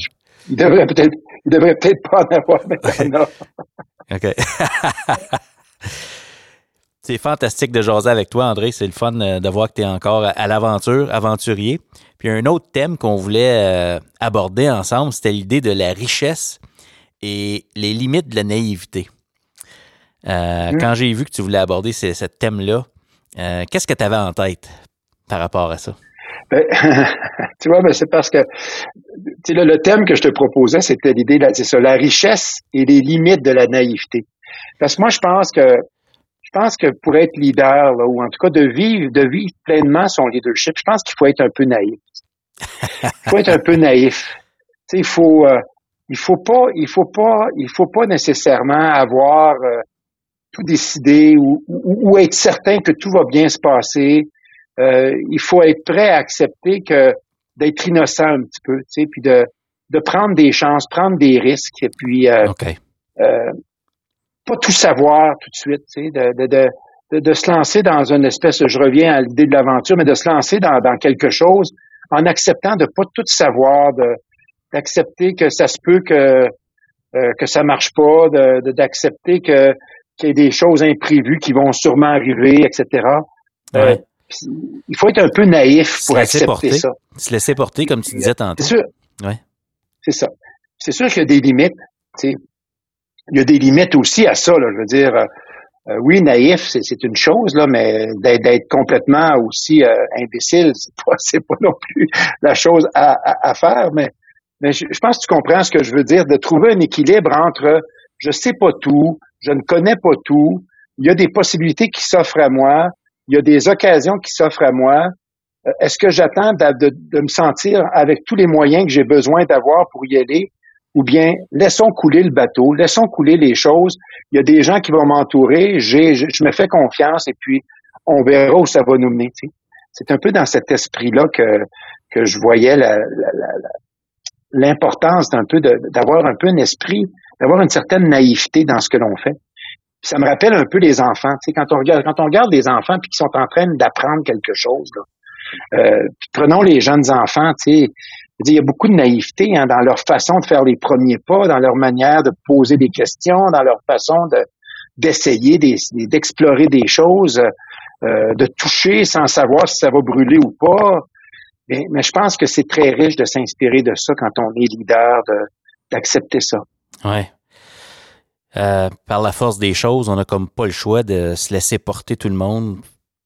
Il devrait peut-être il devrait peut-être pas en avoir maintenant. OK. C'est fantastique de jaser avec toi, André. C'est le fun euh, de voir que tu es encore à l'aventure, aventurier. Puis un autre thème qu'on voulait euh, aborder ensemble, c'était l'idée de la richesse et les limites de la naïveté. Euh, mm. Quand j'ai vu que tu voulais aborder ce, thème-là, qu'est-ce que tu avais en tête par rapport à ça? Ben, tu vois, ben, c'est parce que le thème que je te proposais, c'était l'idée, c'est ça, la richesse et les limites de la naïveté. Parce que moi, je pense que je pense que pour être leader, là, ou en tout cas de vivre, de vivre pleinement son leadership, je pense qu'il faut être un peu naïf. Il faut être un peu naïf. Il faut, euh, il faut pas, il faut pas, il faut pas nécessairement avoir euh, tout décidé ou, ou, être certain que tout va bien se passer. Euh, il faut être prêt à accepter que d'être innocent un petit peu, puis de, de prendre des chances, prendre des risques, et puis okay pas tout savoir tout de suite, tu sais, de, de, de, de, se lancer dans une espèce, je reviens à l'idée de l'aventure, mais de se lancer dans, dans quelque chose en acceptant de pas tout savoir, de d'accepter que ça se peut que euh, que ça marche pas, de d'accepter que qu'il y ait des choses imprévues qui vont sûrement arriver, etc. Euh, il faut être un peu naïf pour accepter ça. Se laisser porter, comme tu disais tantôt. C'est sûr. Ouais. C'est ça. C'est sûr qu'il y a des limites. Tu sais il y a des limites aussi à ça. Là, je veux dire, euh, euh, oui, naïf, c'est une chose, là, mais d'être complètement aussi euh, imbécile, c'est pas, pas non plus la chose à, à, faire. Mais, mais je, pense que tu comprends ce que je veux dire, de trouver un équilibre entre je sais pas tout, je ne connais pas tout, il y a des possibilités qui s'offrent à moi, il y a des occasions qui s'offrent à moi. Est-ce que j'attends de, de, me sentir avec tous les moyens que j'ai besoin d'avoir pour y aller? Ou bien laissons couler le bateau, laissons couler les choses. Il y a des gens qui vont m'entourer, je, me fais confiance et puis on verra où ça va nous mener. C'est un peu dans cet esprit-là que, que je voyais l'importance peu d'avoir un peu un esprit, d'avoir une certaine naïveté dans ce que l'on fait. ça me rappelle un peu les enfants. Quand on regarde, quand on regarde des enfants qui sont en train d'apprendre quelque chose, euh, prenons les jeunes enfants, il y a beaucoup de naïveté hein, dans leur façon de faire les premiers pas, dans leur manière de poser des questions, dans leur façon de d'essayer d'explorer des choses, euh, de toucher sans savoir si ça va brûler ou pas. Mais, mais je pense que c'est très riche de s'inspirer de ça quand on est leader, d'accepter ça. Ouais. Euh, par la force des choses, on n'a comme pas le choix de se laisser porter tout le monde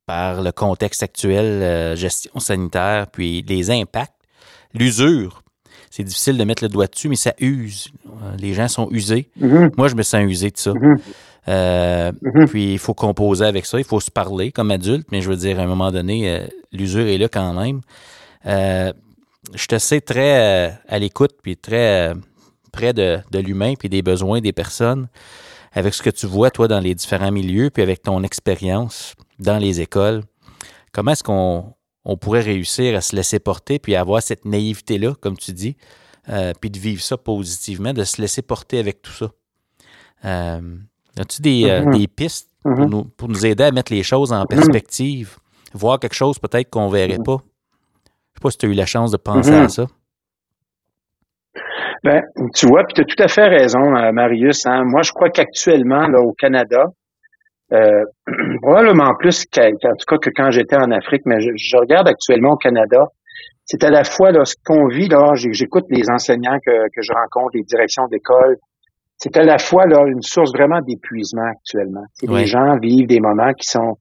par le contexte actuel, euh, gestion sanitaire, puis les impacts L'usure, c'est difficile de mettre le doigt dessus, mais ça use. Euh, les gens sont usés. Mm-hmm. Moi, je me sens usé de ça. Mm-hmm. Euh, mm-hmm. Puis il faut composer avec ça, il faut se parler comme adulte, mais je veux dire, à un moment donné, euh, l'usure est là quand même. je te sais très à l'écoute, puis très près de, de l'humain, puis des besoins des personnes, avec ce que tu vois, toi, dans les différents milieux, puis avec ton expérience dans les écoles. Comment est-ce qu'on on pourrait réussir à se laisser porter puis avoir cette naïveté-là, comme tu dis, euh, puis de vivre ça positivement, de se laisser porter avec tout ça. Euh, as-tu des, euh, mm-hmm. des, pistes mm-hmm. pour, nous, aider à mettre les choses en perspective, voir quelque chose peut-être qu'on ne verrait pas? Je ne sais pas si tu as eu la chance de penser à ça. Ben, tu vois, puis tu as tout à fait raison, Marius. Hein. Moi, je crois qu'actuellement, là, au Canada, euh, probablement plus qu'en tout cas que quand j'étais en Afrique, mais je, regarde actuellement au Canada, c'est à la fois là, ce qu'on vit, là, j'écoute les enseignants que, que je rencontre, les directions d'école, c'est à la fois là, une source vraiment d'épuisement actuellement. Les gens vivent des moments qui sont,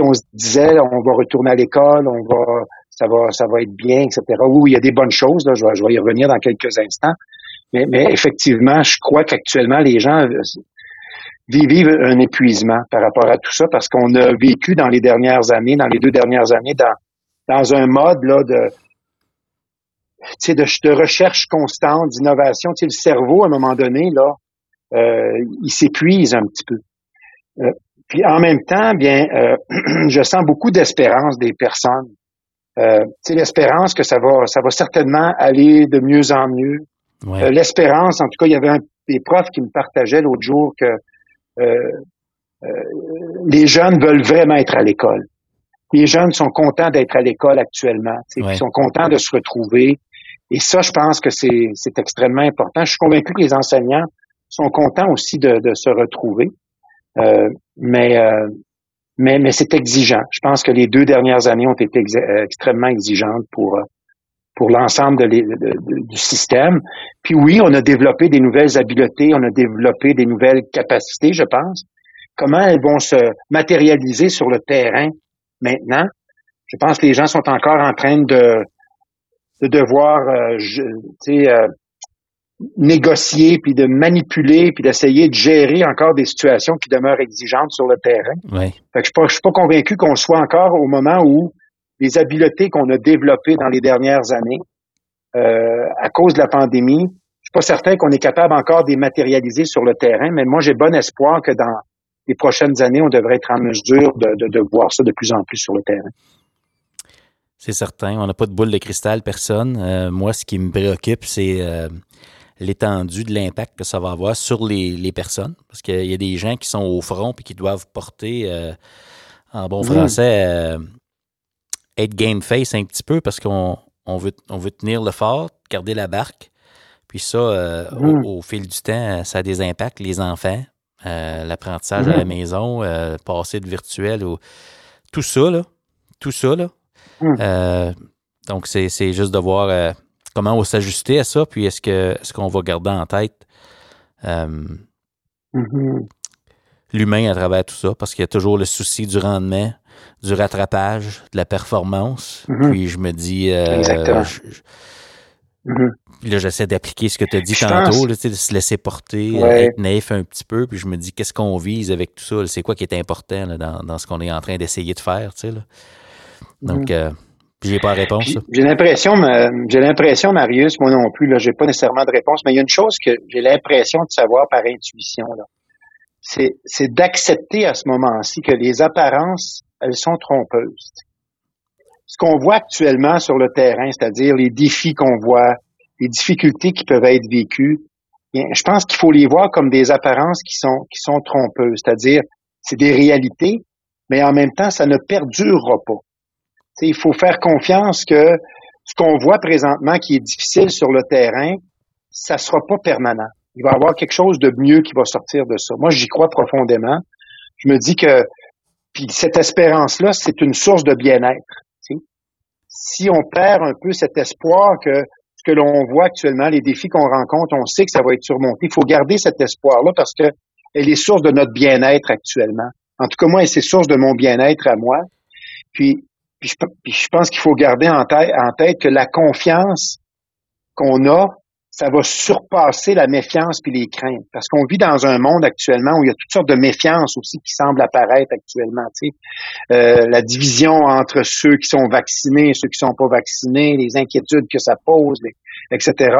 on se disait, on va retourner à l'école, on va ça va, ça va être bien, etc. Oui, il y a des bonnes choses, là, je, vais, je vais y revenir dans quelques instants. Mais, mais effectivement, je crois qu'actuellement, les gens vivent un épuisement par rapport à tout ça parce qu'on a vécu dans les dernières années, dans les deux dernières années, dans, dans un mode là, de, de, de recherche constante, d'innovation. Tu sais, le cerveau, à un moment donné, là, euh, il s'épuise un petit peu. Euh, puis en même temps, bien, euh, je sens beaucoup d'espérance des personnes euh, l'espérance que ça va, ça va certainement aller de mieux en mieux. Euh, l'espérance, en tout cas, il y avait un, des profs qui me partageaient l'autre jour que les jeunes veulent vraiment être à l'école. Les jeunes sont contents d'être à l'école actuellement. Ils sont contents de se retrouver. Et ça, je pense que c'est, c'est extrêmement important. Je suis convaincu que les enseignants sont contents aussi de, de se retrouver. Euh, mais mais, mais c'est exigeant. Je pense que les deux dernières années ont été euh, extrêmement exigeantes pour euh, pour l'ensemble de, du système. Puis oui, on a développé des nouvelles habiletés, on a développé des nouvelles capacités, je pense. Comment elles vont se matérialiser sur le terrain maintenant? Je pense que les gens sont encore en train de, de devoir euh, je, euh, négocier, puis de manipuler, puis d'essayer de gérer encore des situations qui demeurent exigeantes sur le terrain. Ouais. Fait que je ne suis, pas convaincu qu'on soit encore au moment où les habiletés qu'on a développées dans les dernières années, euh, à cause de la pandémie, je suis pas certain qu'on est capable encore de les matérialiser sur le terrain, mais moi j'ai bon espoir que dans les prochaines années, on devrait être en mesure de, de, voir ça de plus en plus sur le terrain. C'est certain. On n'a pas de boule de cristal, personne. Euh, moi, ce qui me préoccupe, c'est euh, l'étendue de l'impact que ça va avoir sur les, personnes. Parce qu'il y a des gens qui sont au front et qui doivent porter, euh, en bon français, être game face un petit peu parce qu'on on veut, on veut tenir le fort, garder la barque. Puis ça, euh, au, fil du temps, ça a des impacts. Les enfants, l'apprentissage à la maison, passer de virtuel, ou, tout ça, là. Tout ça, là. donc, c'est juste de voir comment on va s'ajuster à ça, puis est-ce que est-ce qu'on va garder en tête euh, mm-hmm. l'humain à travers tout ça, parce qu'il y a toujours le souci du rendement, du rattrapage, de la performance. Mm-hmm. Puis je me dis euh, mm-hmm. Là, j'essaie d'appliquer ce que tu as dit tantôt, de se laisser porter, être naïf un petit peu, puis je me dis qu'est-ce qu'on vise avec tout ça, c'est quoi qui est important dans, dans, ce qu'on est en train d'essayer de faire, tu sais. Là? Donc, euh, j'ai pas de réponse. J'ai l'impression, j'ai l'impression, Marius, moi non plus, là, j'ai pas nécessairement de réponse, mais il y a une chose que j'ai l'impression de savoir par intuition, là. C'est d'accepter à ce moment-ci que les apparences, elles sont trompeuses. Ce qu'on voit actuellement sur le terrain, c'est-à-dire les défis qu'on voit, les difficultés qui peuvent être vécues, je pense qu'il faut les voir comme des apparences qui sont, trompeuses. C'est-à-dire, c'est des réalités, mais en même temps, ça ne perdurera pas il faut faire confiance que ce qu'on voit présentement qui est difficile sur le terrain, ça sera pas permanent. Il va y avoir quelque chose de mieux qui va sortir de ça. Moi, j'y crois profondément. Je me dis que puis cette espérance-là, c'est une source de bien-être. Si on perd un peu cet espoir que ce que l'on voit actuellement, les défis qu'on rencontre, on sait que ça va être surmonté. Il faut garder cet espoir-là parce que elle est source de notre bien-être actuellement. En tout cas, moi, c'est source de mon bien-être à moi. Puis puis je, pense qu'il faut garder en tête, en tête que la confiance qu'on a, ça va surpasser la méfiance puis les craintes. Parce qu'on vit dans un monde actuellement où il y a toutes sortes de méfiances aussi qui semblent apparaître actuellement. Tu sais. Euh, la division entre ceux qui sont vaccinés et ceux qui sont pas vaccinés, les inquiétudes que ça pose, etc.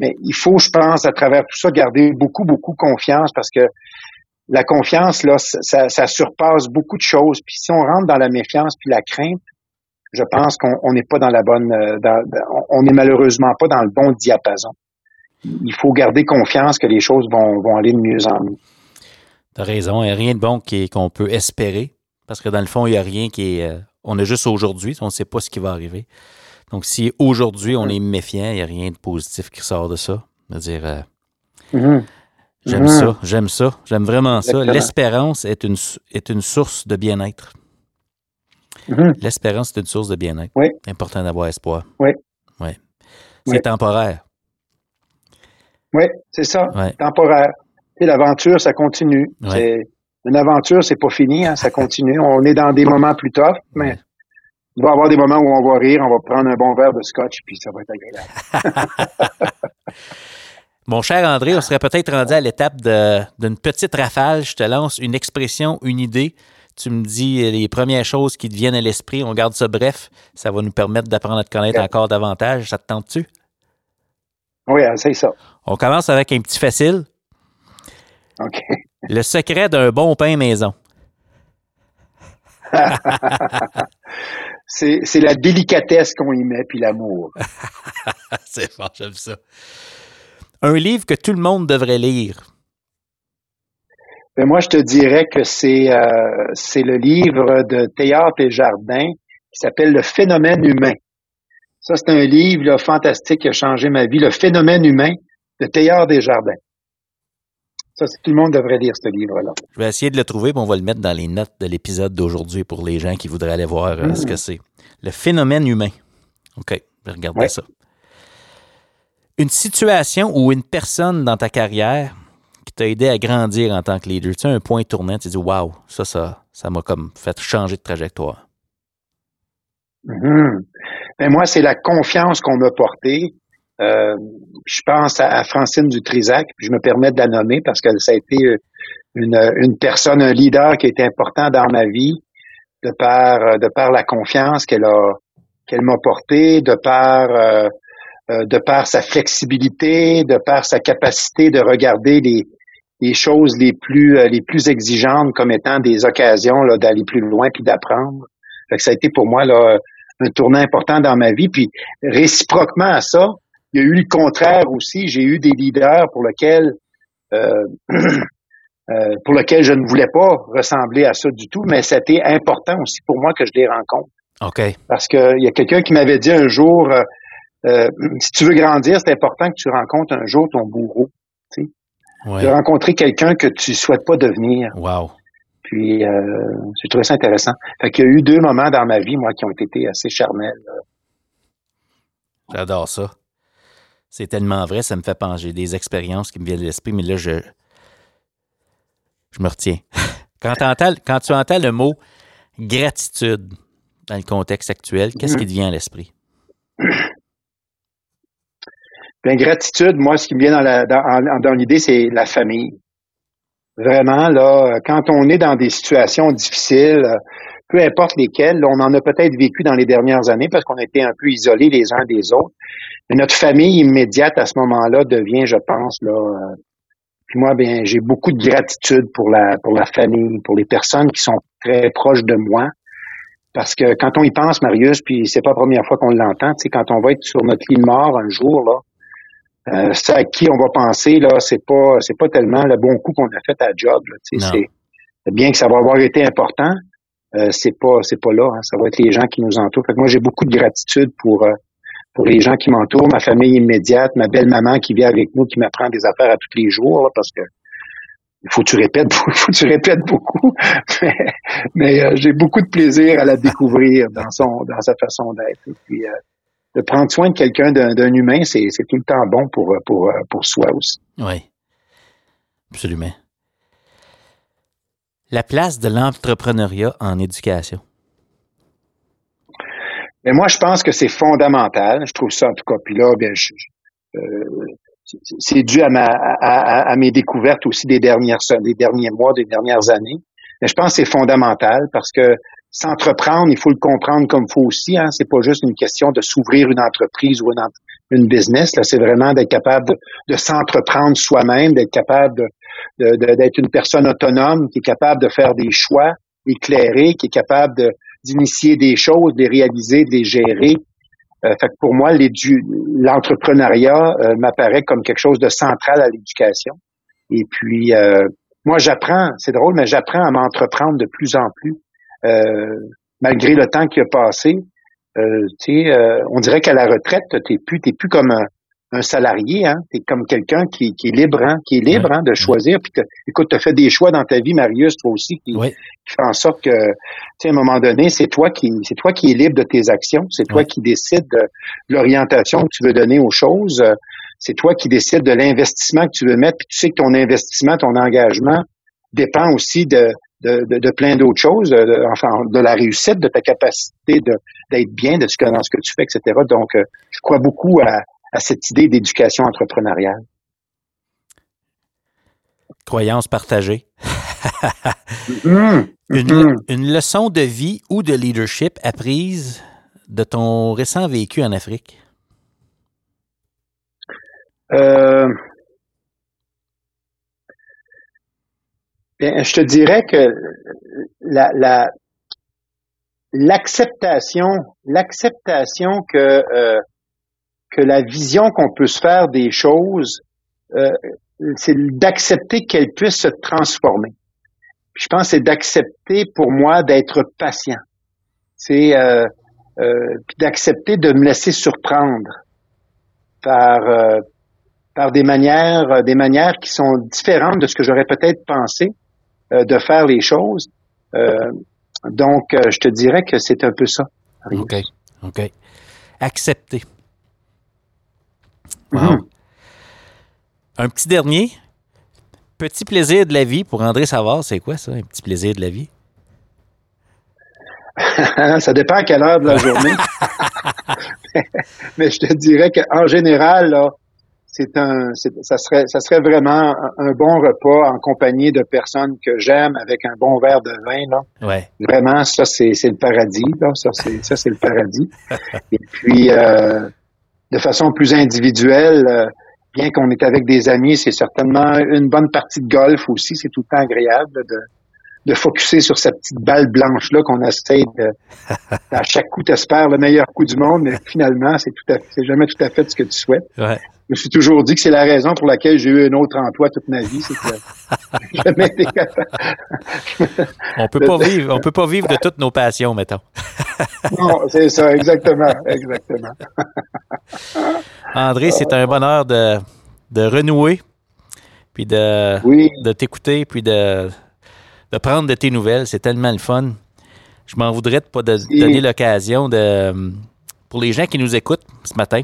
Mais il faut, je pense, à travers tout ça, garder beaucoup, beaucoup confiance parce que la confiance, là, ça, ça, surpasse beaucoup de choses. Puis si on rentre dans la méfiance puis la crainte, je pense qu'on n'est pas dans la bonne, euh, on n'est malheureusement pas dans le bon diapason. Il faut garder confiance que les choses vont, vont aller de mieux en mieux. T'as raison, il n'y a rien de bon qu'on peut espérer, parce que dans le fond, il n'y a rien qui est... Euh, on a juste aujourd'hui, on ne sait pas ce qui va arriver. Donc, si aujourd'hui, on est méfiant, il n'y a rien de positif qui sort de ça. dire, euh, mm-hmm. j'aime mm-hmm. ça, j'aime ça, j'aime vraiment ça. L'espérance est une, est une source de bien-être. Mm-hmm. L'espérance est une source de bien-être. Oui. Important d'avoir espoir. Oui. Oui. C'est temporaire. Oui, c'est ça. Temporaire. L'aventure, ça continue. Une aventure, c'est pas fini, hein, ça continue. On est dans des moments plus tough, mais il va y avoir des moments où on va rire, on va prendre un bon verre de scotch, puis ça va être agréable. Mon cher André, on serait peut-être rendu à l'étape d'une petite rafale. Je te lance une expression, une idée. Tu me dis les premières choses qui te viennent à l'esprit. On garde ça bref. Ça va nous permettre d'apprendre à te connaître encore davantage. Ça te tente-tu? Oui, c'est ça. On commence avec un petit facile. OK. Le secret d'un bon pain maison. c'est la délicatesse qu'on y met, puis l'amour. c'est fort, j'aime ça. Un livre que tout le monde devrait lire. Ben moi, je te dirais que c'est euh, c'est le livre de Théâtre et Jardin qui s'appelle Le phénomène humain. Ça, c'est un livre fantastique qui a changé ma vie. Le phénomène humain de Théâtre des Jardins. Ça, tout le monde devrait lire ce livre-là. Je vais essayer de le trouver, puis on va le mettre dans les notes de l'épisode d'aujourd'hui pour les gens qui voudraient aller voir euh, ce que c'est. Le phénomène humain. OK, je vais regarder ça. Une situation ou une personne dans ta carrière qui t'a aidé à grandir en tant que leader. Tu sais, un point tournant, tu dis, waouh, ça, ça, ça m'a comme fait changer de trajectoire. Ben, moi, c'est la confiance qu'on m'a portée. Euh, je pense à, Francine Dutrisac, puis je me permets de la nommer parce que ça a été une, une personne, un leader qui a été important dans ma vie, de par de par la confiance qu'elle a qu'elle m'a portée, de par euh, euh, de par sa flexibilité, de par sa capacité de regarder les, les choses les plus les plus exigeantes comme étant des occasions d'aller plus loin puis d'apprendre. ça a été pour moi là un tournant important dans ma vie. Puis réciproquement à ça, il y a eu le contraire aussi. J'ai eu des leaders pour lesquels euh, euh, pour lesquels je ne voulais pas ressembler à ça du tout, mais c'était important aussi pour moi que je les rencontre. OK. Parce qu'il y a quelqu'un qui m'avait dit un jour, euh, si tu veux grandir, c'est important que tu rencontres un jour ton bourreau. De rencontrer quelqu'un que tu souhaites pas devenir. Wow. Puis euh, j'ai trouvé ça intéressant. Fait qu'il y a eu deux moments dans ma vie, moi, qui ont été assez charnels. J'adore ça. C'est tellement vrai, ça me fait penser. J'ai des expériences qui me viennent à l'esprit, mais là, je, je me retiens. Quand, quand tu entends le mot gratitude dans le contexte actuel, qu'est-ce qui te vient à l'esprit? Bien, gratitude, moi, ce qui me vient dans, dans l'idée, c'est la famille. Vraiment, là, quand on est dans des situations difficiles, peu importe lesquelles, on en a peut-être vécu dans les dernières années parce qu'on était un peu isolés les uns des autres. Mais notre famille immédiate à ce moment-là devient, je pense, là. Euh, puis moi, bien, j'ai beaucoup de gratitude pour la pour la famille, pour les personnes qui sont très proches de moi. Parce que quand on y pense, Marius, puis c'est pas la première fois qu'on l'entend, tu sais, quand on va être sur notre lit de mort un jour, là, euh, ça à qui on va penser là, c'est pas c'est pas tellement le bon coup qu'on a fait à la job. Là, c'est bien que ça va avoir été important, euh, c'est pas c'est pas là. Hein, ça va être les gens qui nous entourent. Fait que moi j'ai beaucoup de gratitude pour euh, pour les gens qui m'entourent, ma famille immédiate, ma belle maman qui vient avec nous, qui m'apprend des affaires à tous les jours, parce que il faut que tu répètes, faut que tu répètes beaucoup. mais, j'ai beaucoup de plaisir à la découvrir dans son dans sa façon d'être. Puis de prendre soin de quelqu'un, d'un humain, c'est tout le temps bon pour, pour, pour soi aussi. Oui, absolument. La place de l'entrepreneuriat en éducation. Mais moi, je pense que c'est fondamental. Je trouve ça, en tout cas. Puis là, bien, euh, c'est dû à, ma, à, à, mes découvertes aussi des dernières des derniers mois, des dernières années. Mais je pense que c'est fondamental parce que s'entreprendre, il faut le comprendre comme faut aussi. Hein. C'est pas juste une question de s'ouvrir une entreprise ou une, business. Là, c'est vraiment d'être capable de, s'entreprendre soi-même, d'être capable de, d'être une personne autonome qui est capable de faire des choix éclairés, qui est capable de, d'initier des choses, de les réaliser, de les gérer. Euh, fait que pour moi, l'entrepreneuriat euh, m'apparaît comme quelque chose de central à l'éducation. Et puis, euh, moi, j'apprends, c'est drôle, mais j'apprends à m'entreprendre de plus en plus. Euh, malgré le temps qui a passé, euh, euh, on dirait qu'à la retraite, t'es plus, t'es plus comme un, un salarié, hein. T'es comme quelqu'un qui, qui, est libre, hein, qui est libre hein, de choisir. Puis écoute, tu as fait des choix dans ta vie, Marius, toi aussi, qui, qui fait en sorte que, tu à un moment donné, c'est toi qui, c'est toi qui es libre de tes actions. C'est toi qui décides de l'orientation que tu veux donner aux choses. C'est toi qui décides de l'investissement que tu veux mettre. Puis tu sais que ton investissement, ton engagement dépend aussi de, de, de, plein d'autres choses, enfin, de la réussite, de ta capacité d'être bien, de ce que, dans ce que tu fais, etc. Donc, euh, je crois beaucoup à, à cette idée d'éducation entrepreneuriale. Croyance partagée. Mm-hmm. Mm-hmm. une, leçon de vie ou de leadership apprise de ton récent vécu en Afrique? Euh, je te dirais que la, l'acceptation, l'acceptation que euh, que la vision qu'on peut se faire des choses, euh, c'est d'accepter qu'elles puissent se transformer. je pense c'est d'accepter pour moi d'être patient. C'est euh, euh, d'accepter de me laisser surprendre par par des manières des manières qui sont différentes de ce que j'aurais peut-être pensé de faire les choses. donc, je te dirais que c'est un peu ça. OK. OK. Accepter. Mhm. Un petit dernier. Petit plaisir de la vie pour André Savard, c'est quoi ça, un petit plaisir de la vie? ça dépend à quelle heure de la journée. Mais je te dirais qu'en général, c'est un, ça serait, ça serait vraiment un bon repas en compagnie de personnes que j'aime avec un bon verre de vin, là. Vraiment, ça, c'est, le paradis, Ça, c'est, ça, c'est le paradis. Et puis, euh, de façon plus individuelle, euh, bien qu'on est avec des amis, c'est certainement une bonne partie de golf aussi. C'est tout le temps agréable de, de focuser sur cette petite balle blanche-là qu'on essaie de, à chaque coup, t'espères le meilleur coup du monde, mais finalement, c'est tout à c'est jamais tout à fait ce que tu souhaites. Ouais. Je me suis toujours dit que c'est la raison pour laquelle j'ai eu un autre emploi toute ma vie, c'est que jamais été capable. on peut pas vivre, on peut pas vivre de toutes nos passions, mettons. non, c'est ça, exactement, exactement. André, c'est un bonheur de, de renouer, puis de, de t'écouter, puis de, de prendre de tes nouvelles. C'est tellement le fun. Je m'en voudrais de pas donner l'occasion de pour les gens qui nous écoutent ce matin,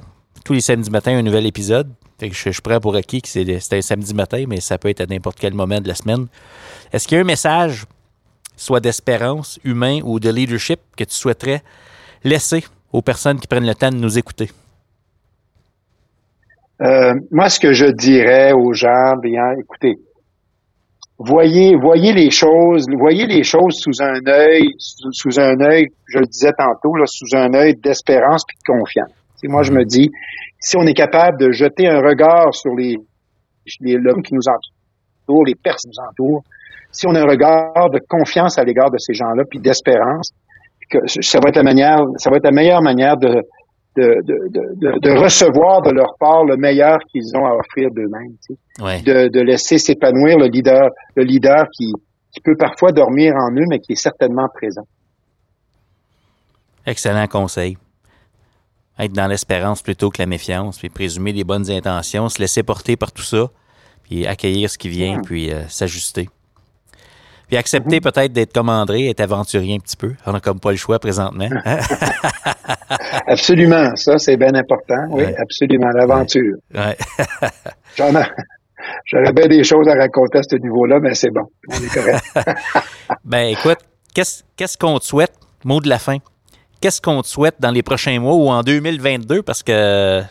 tous les samedis matins, un nouvel épisode. je, suis prêt pour acquis que c'est un samedi matin, mais ça peut être à n'importe quel moment de la semaine. Est-ce qu'il y a un message, soit d'espérance, humain ou de leadership, que tu souhaiterais laisser aux personnes qui prennent le temps de nous écouter? Euh, moi, ce que je dirais aux gens, bien, écoutez, voyez, voyez les choses, voyez les choses sous un œil, sous, un œil, je le disais tantôt, sous un œil d'espérance puis de confiance. Moi, je me dis, si on est capable de jeter un regard sur les, les l'homme qui nous entoure, les personnes qui nous entourent, si on a un regard de confiance à l'égard de ces gens-là, puis d'espérance, que ça va être la manière, ça va être la meilleure manière de, de, recevoir de leur part le meilleur qu'ils ont à offrir d'eux-mêmes. De, laisser s'épanouir le leader, le leader qui, peut parfois dormir en eux, mais qui est certainement présent. Excellent conseil. Être dans l'espérance plutôt que la méfiance, puis présumer des bonnes intentions, se laisser porter par tout ça, puis accueillir ce qui vient, puis euh, s'ajuster. Puis accepter mhm. peut-être d'être comme André, être aventurier un petit peu. On n'a comme pas le choix présentement. absolument. Ça, c'est bien important. Oui, absolument. L'aventure. Ouais. J'aurais bien des choses à raconter à ce niveau-là, mais c'est bon. On est correct. ben, écoute, qu'est-ce qu'on te souhaite? Mot de la fin. Qu'est-ce qu'on te souhaite dans les prochains mois ou en 2022? Parce que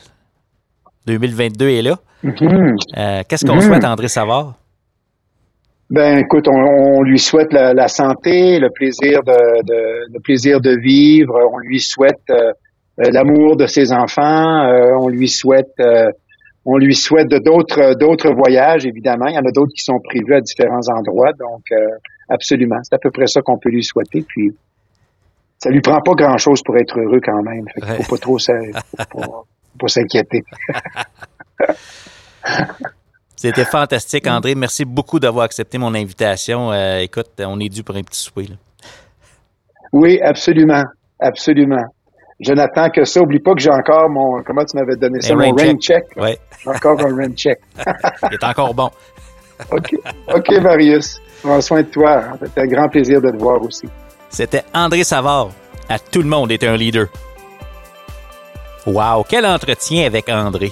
2022 est là. Mhm. Euh, qu'est-ce qu'on mhm. souhaite à André Savard? Ben, écoute, on, lui souhaite la, santé, le plaisir de, le plaisir de vivre. On lui souhaite euh, euh, l'amour de ses enfants. Euh, on lui souhaite, on lui souhaite d'autres, d'autres voyages. Évidemment, il y en a d'autres qui sont prévus à différents endroits. Donc, absolument, c'est à peu près ça qu'on peut lui souhaiter. Puis, ça lui prend pas grand chose pour être heureux quand même. Fait faut pas trop, s'inquiéter. C'était fantastique, André. Merci beaucoup d'avoir accepté mon invitation. Euh, écoute, on est dû pour un petit souper. Oui, absolument. Absolument. Je n'attends que ça. Oublie pas que j'ai encore mon. Comment tu m'avais donné ça? mon rain check. Oui. Encore un rain check. Il est encore bon. OK. OK, Marius. Prends soin de toi. C'était un grand plaisir de te voir aussi. C'était André Savard. À tout le monde est un leader. Wow, quel entretien avec André.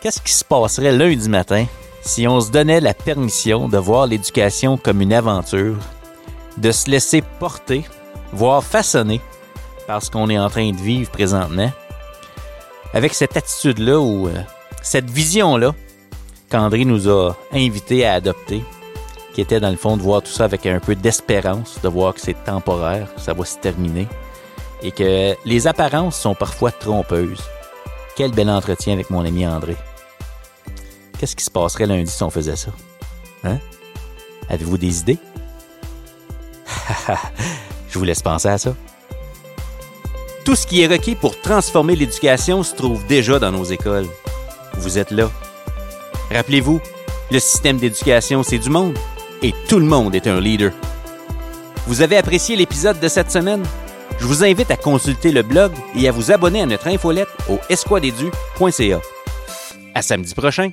Qu'est-ce qui se passerait lundi matin si on se donnait la permission de voir l'éducation comme une aventure, de se laisser porter, voire façonner par ce qu'on est en train de vivre présentement, avec cette attitude-là ou euh, cette vision-là qu'André nous a invités à adopter, était dans le fond de voir tout ça avec un peu d'espérance, de voir que c'est temporaire, que ça va se terminer, et que les apparences sont parfois trompeuses. Quel bel entretien avec mon ami André. Qu'est-ce qui se passerait lundi si on faisait ça? Hein? Avez-vous des idées? Je vous laisse penser à ça. Tout ce qui est requis pour transformer l'éducation se trouve déjà dans nos écoles. Vous êtes là. Rappelez-vous, le système d'éducation, c'est du monde et tout le monde est un leader. Vous avez apprécié l'épisode de cette semaine? Je vous invite à consulter le blog et à vous abonner à notre infolette au esquadedu.ca. À samedi prochain!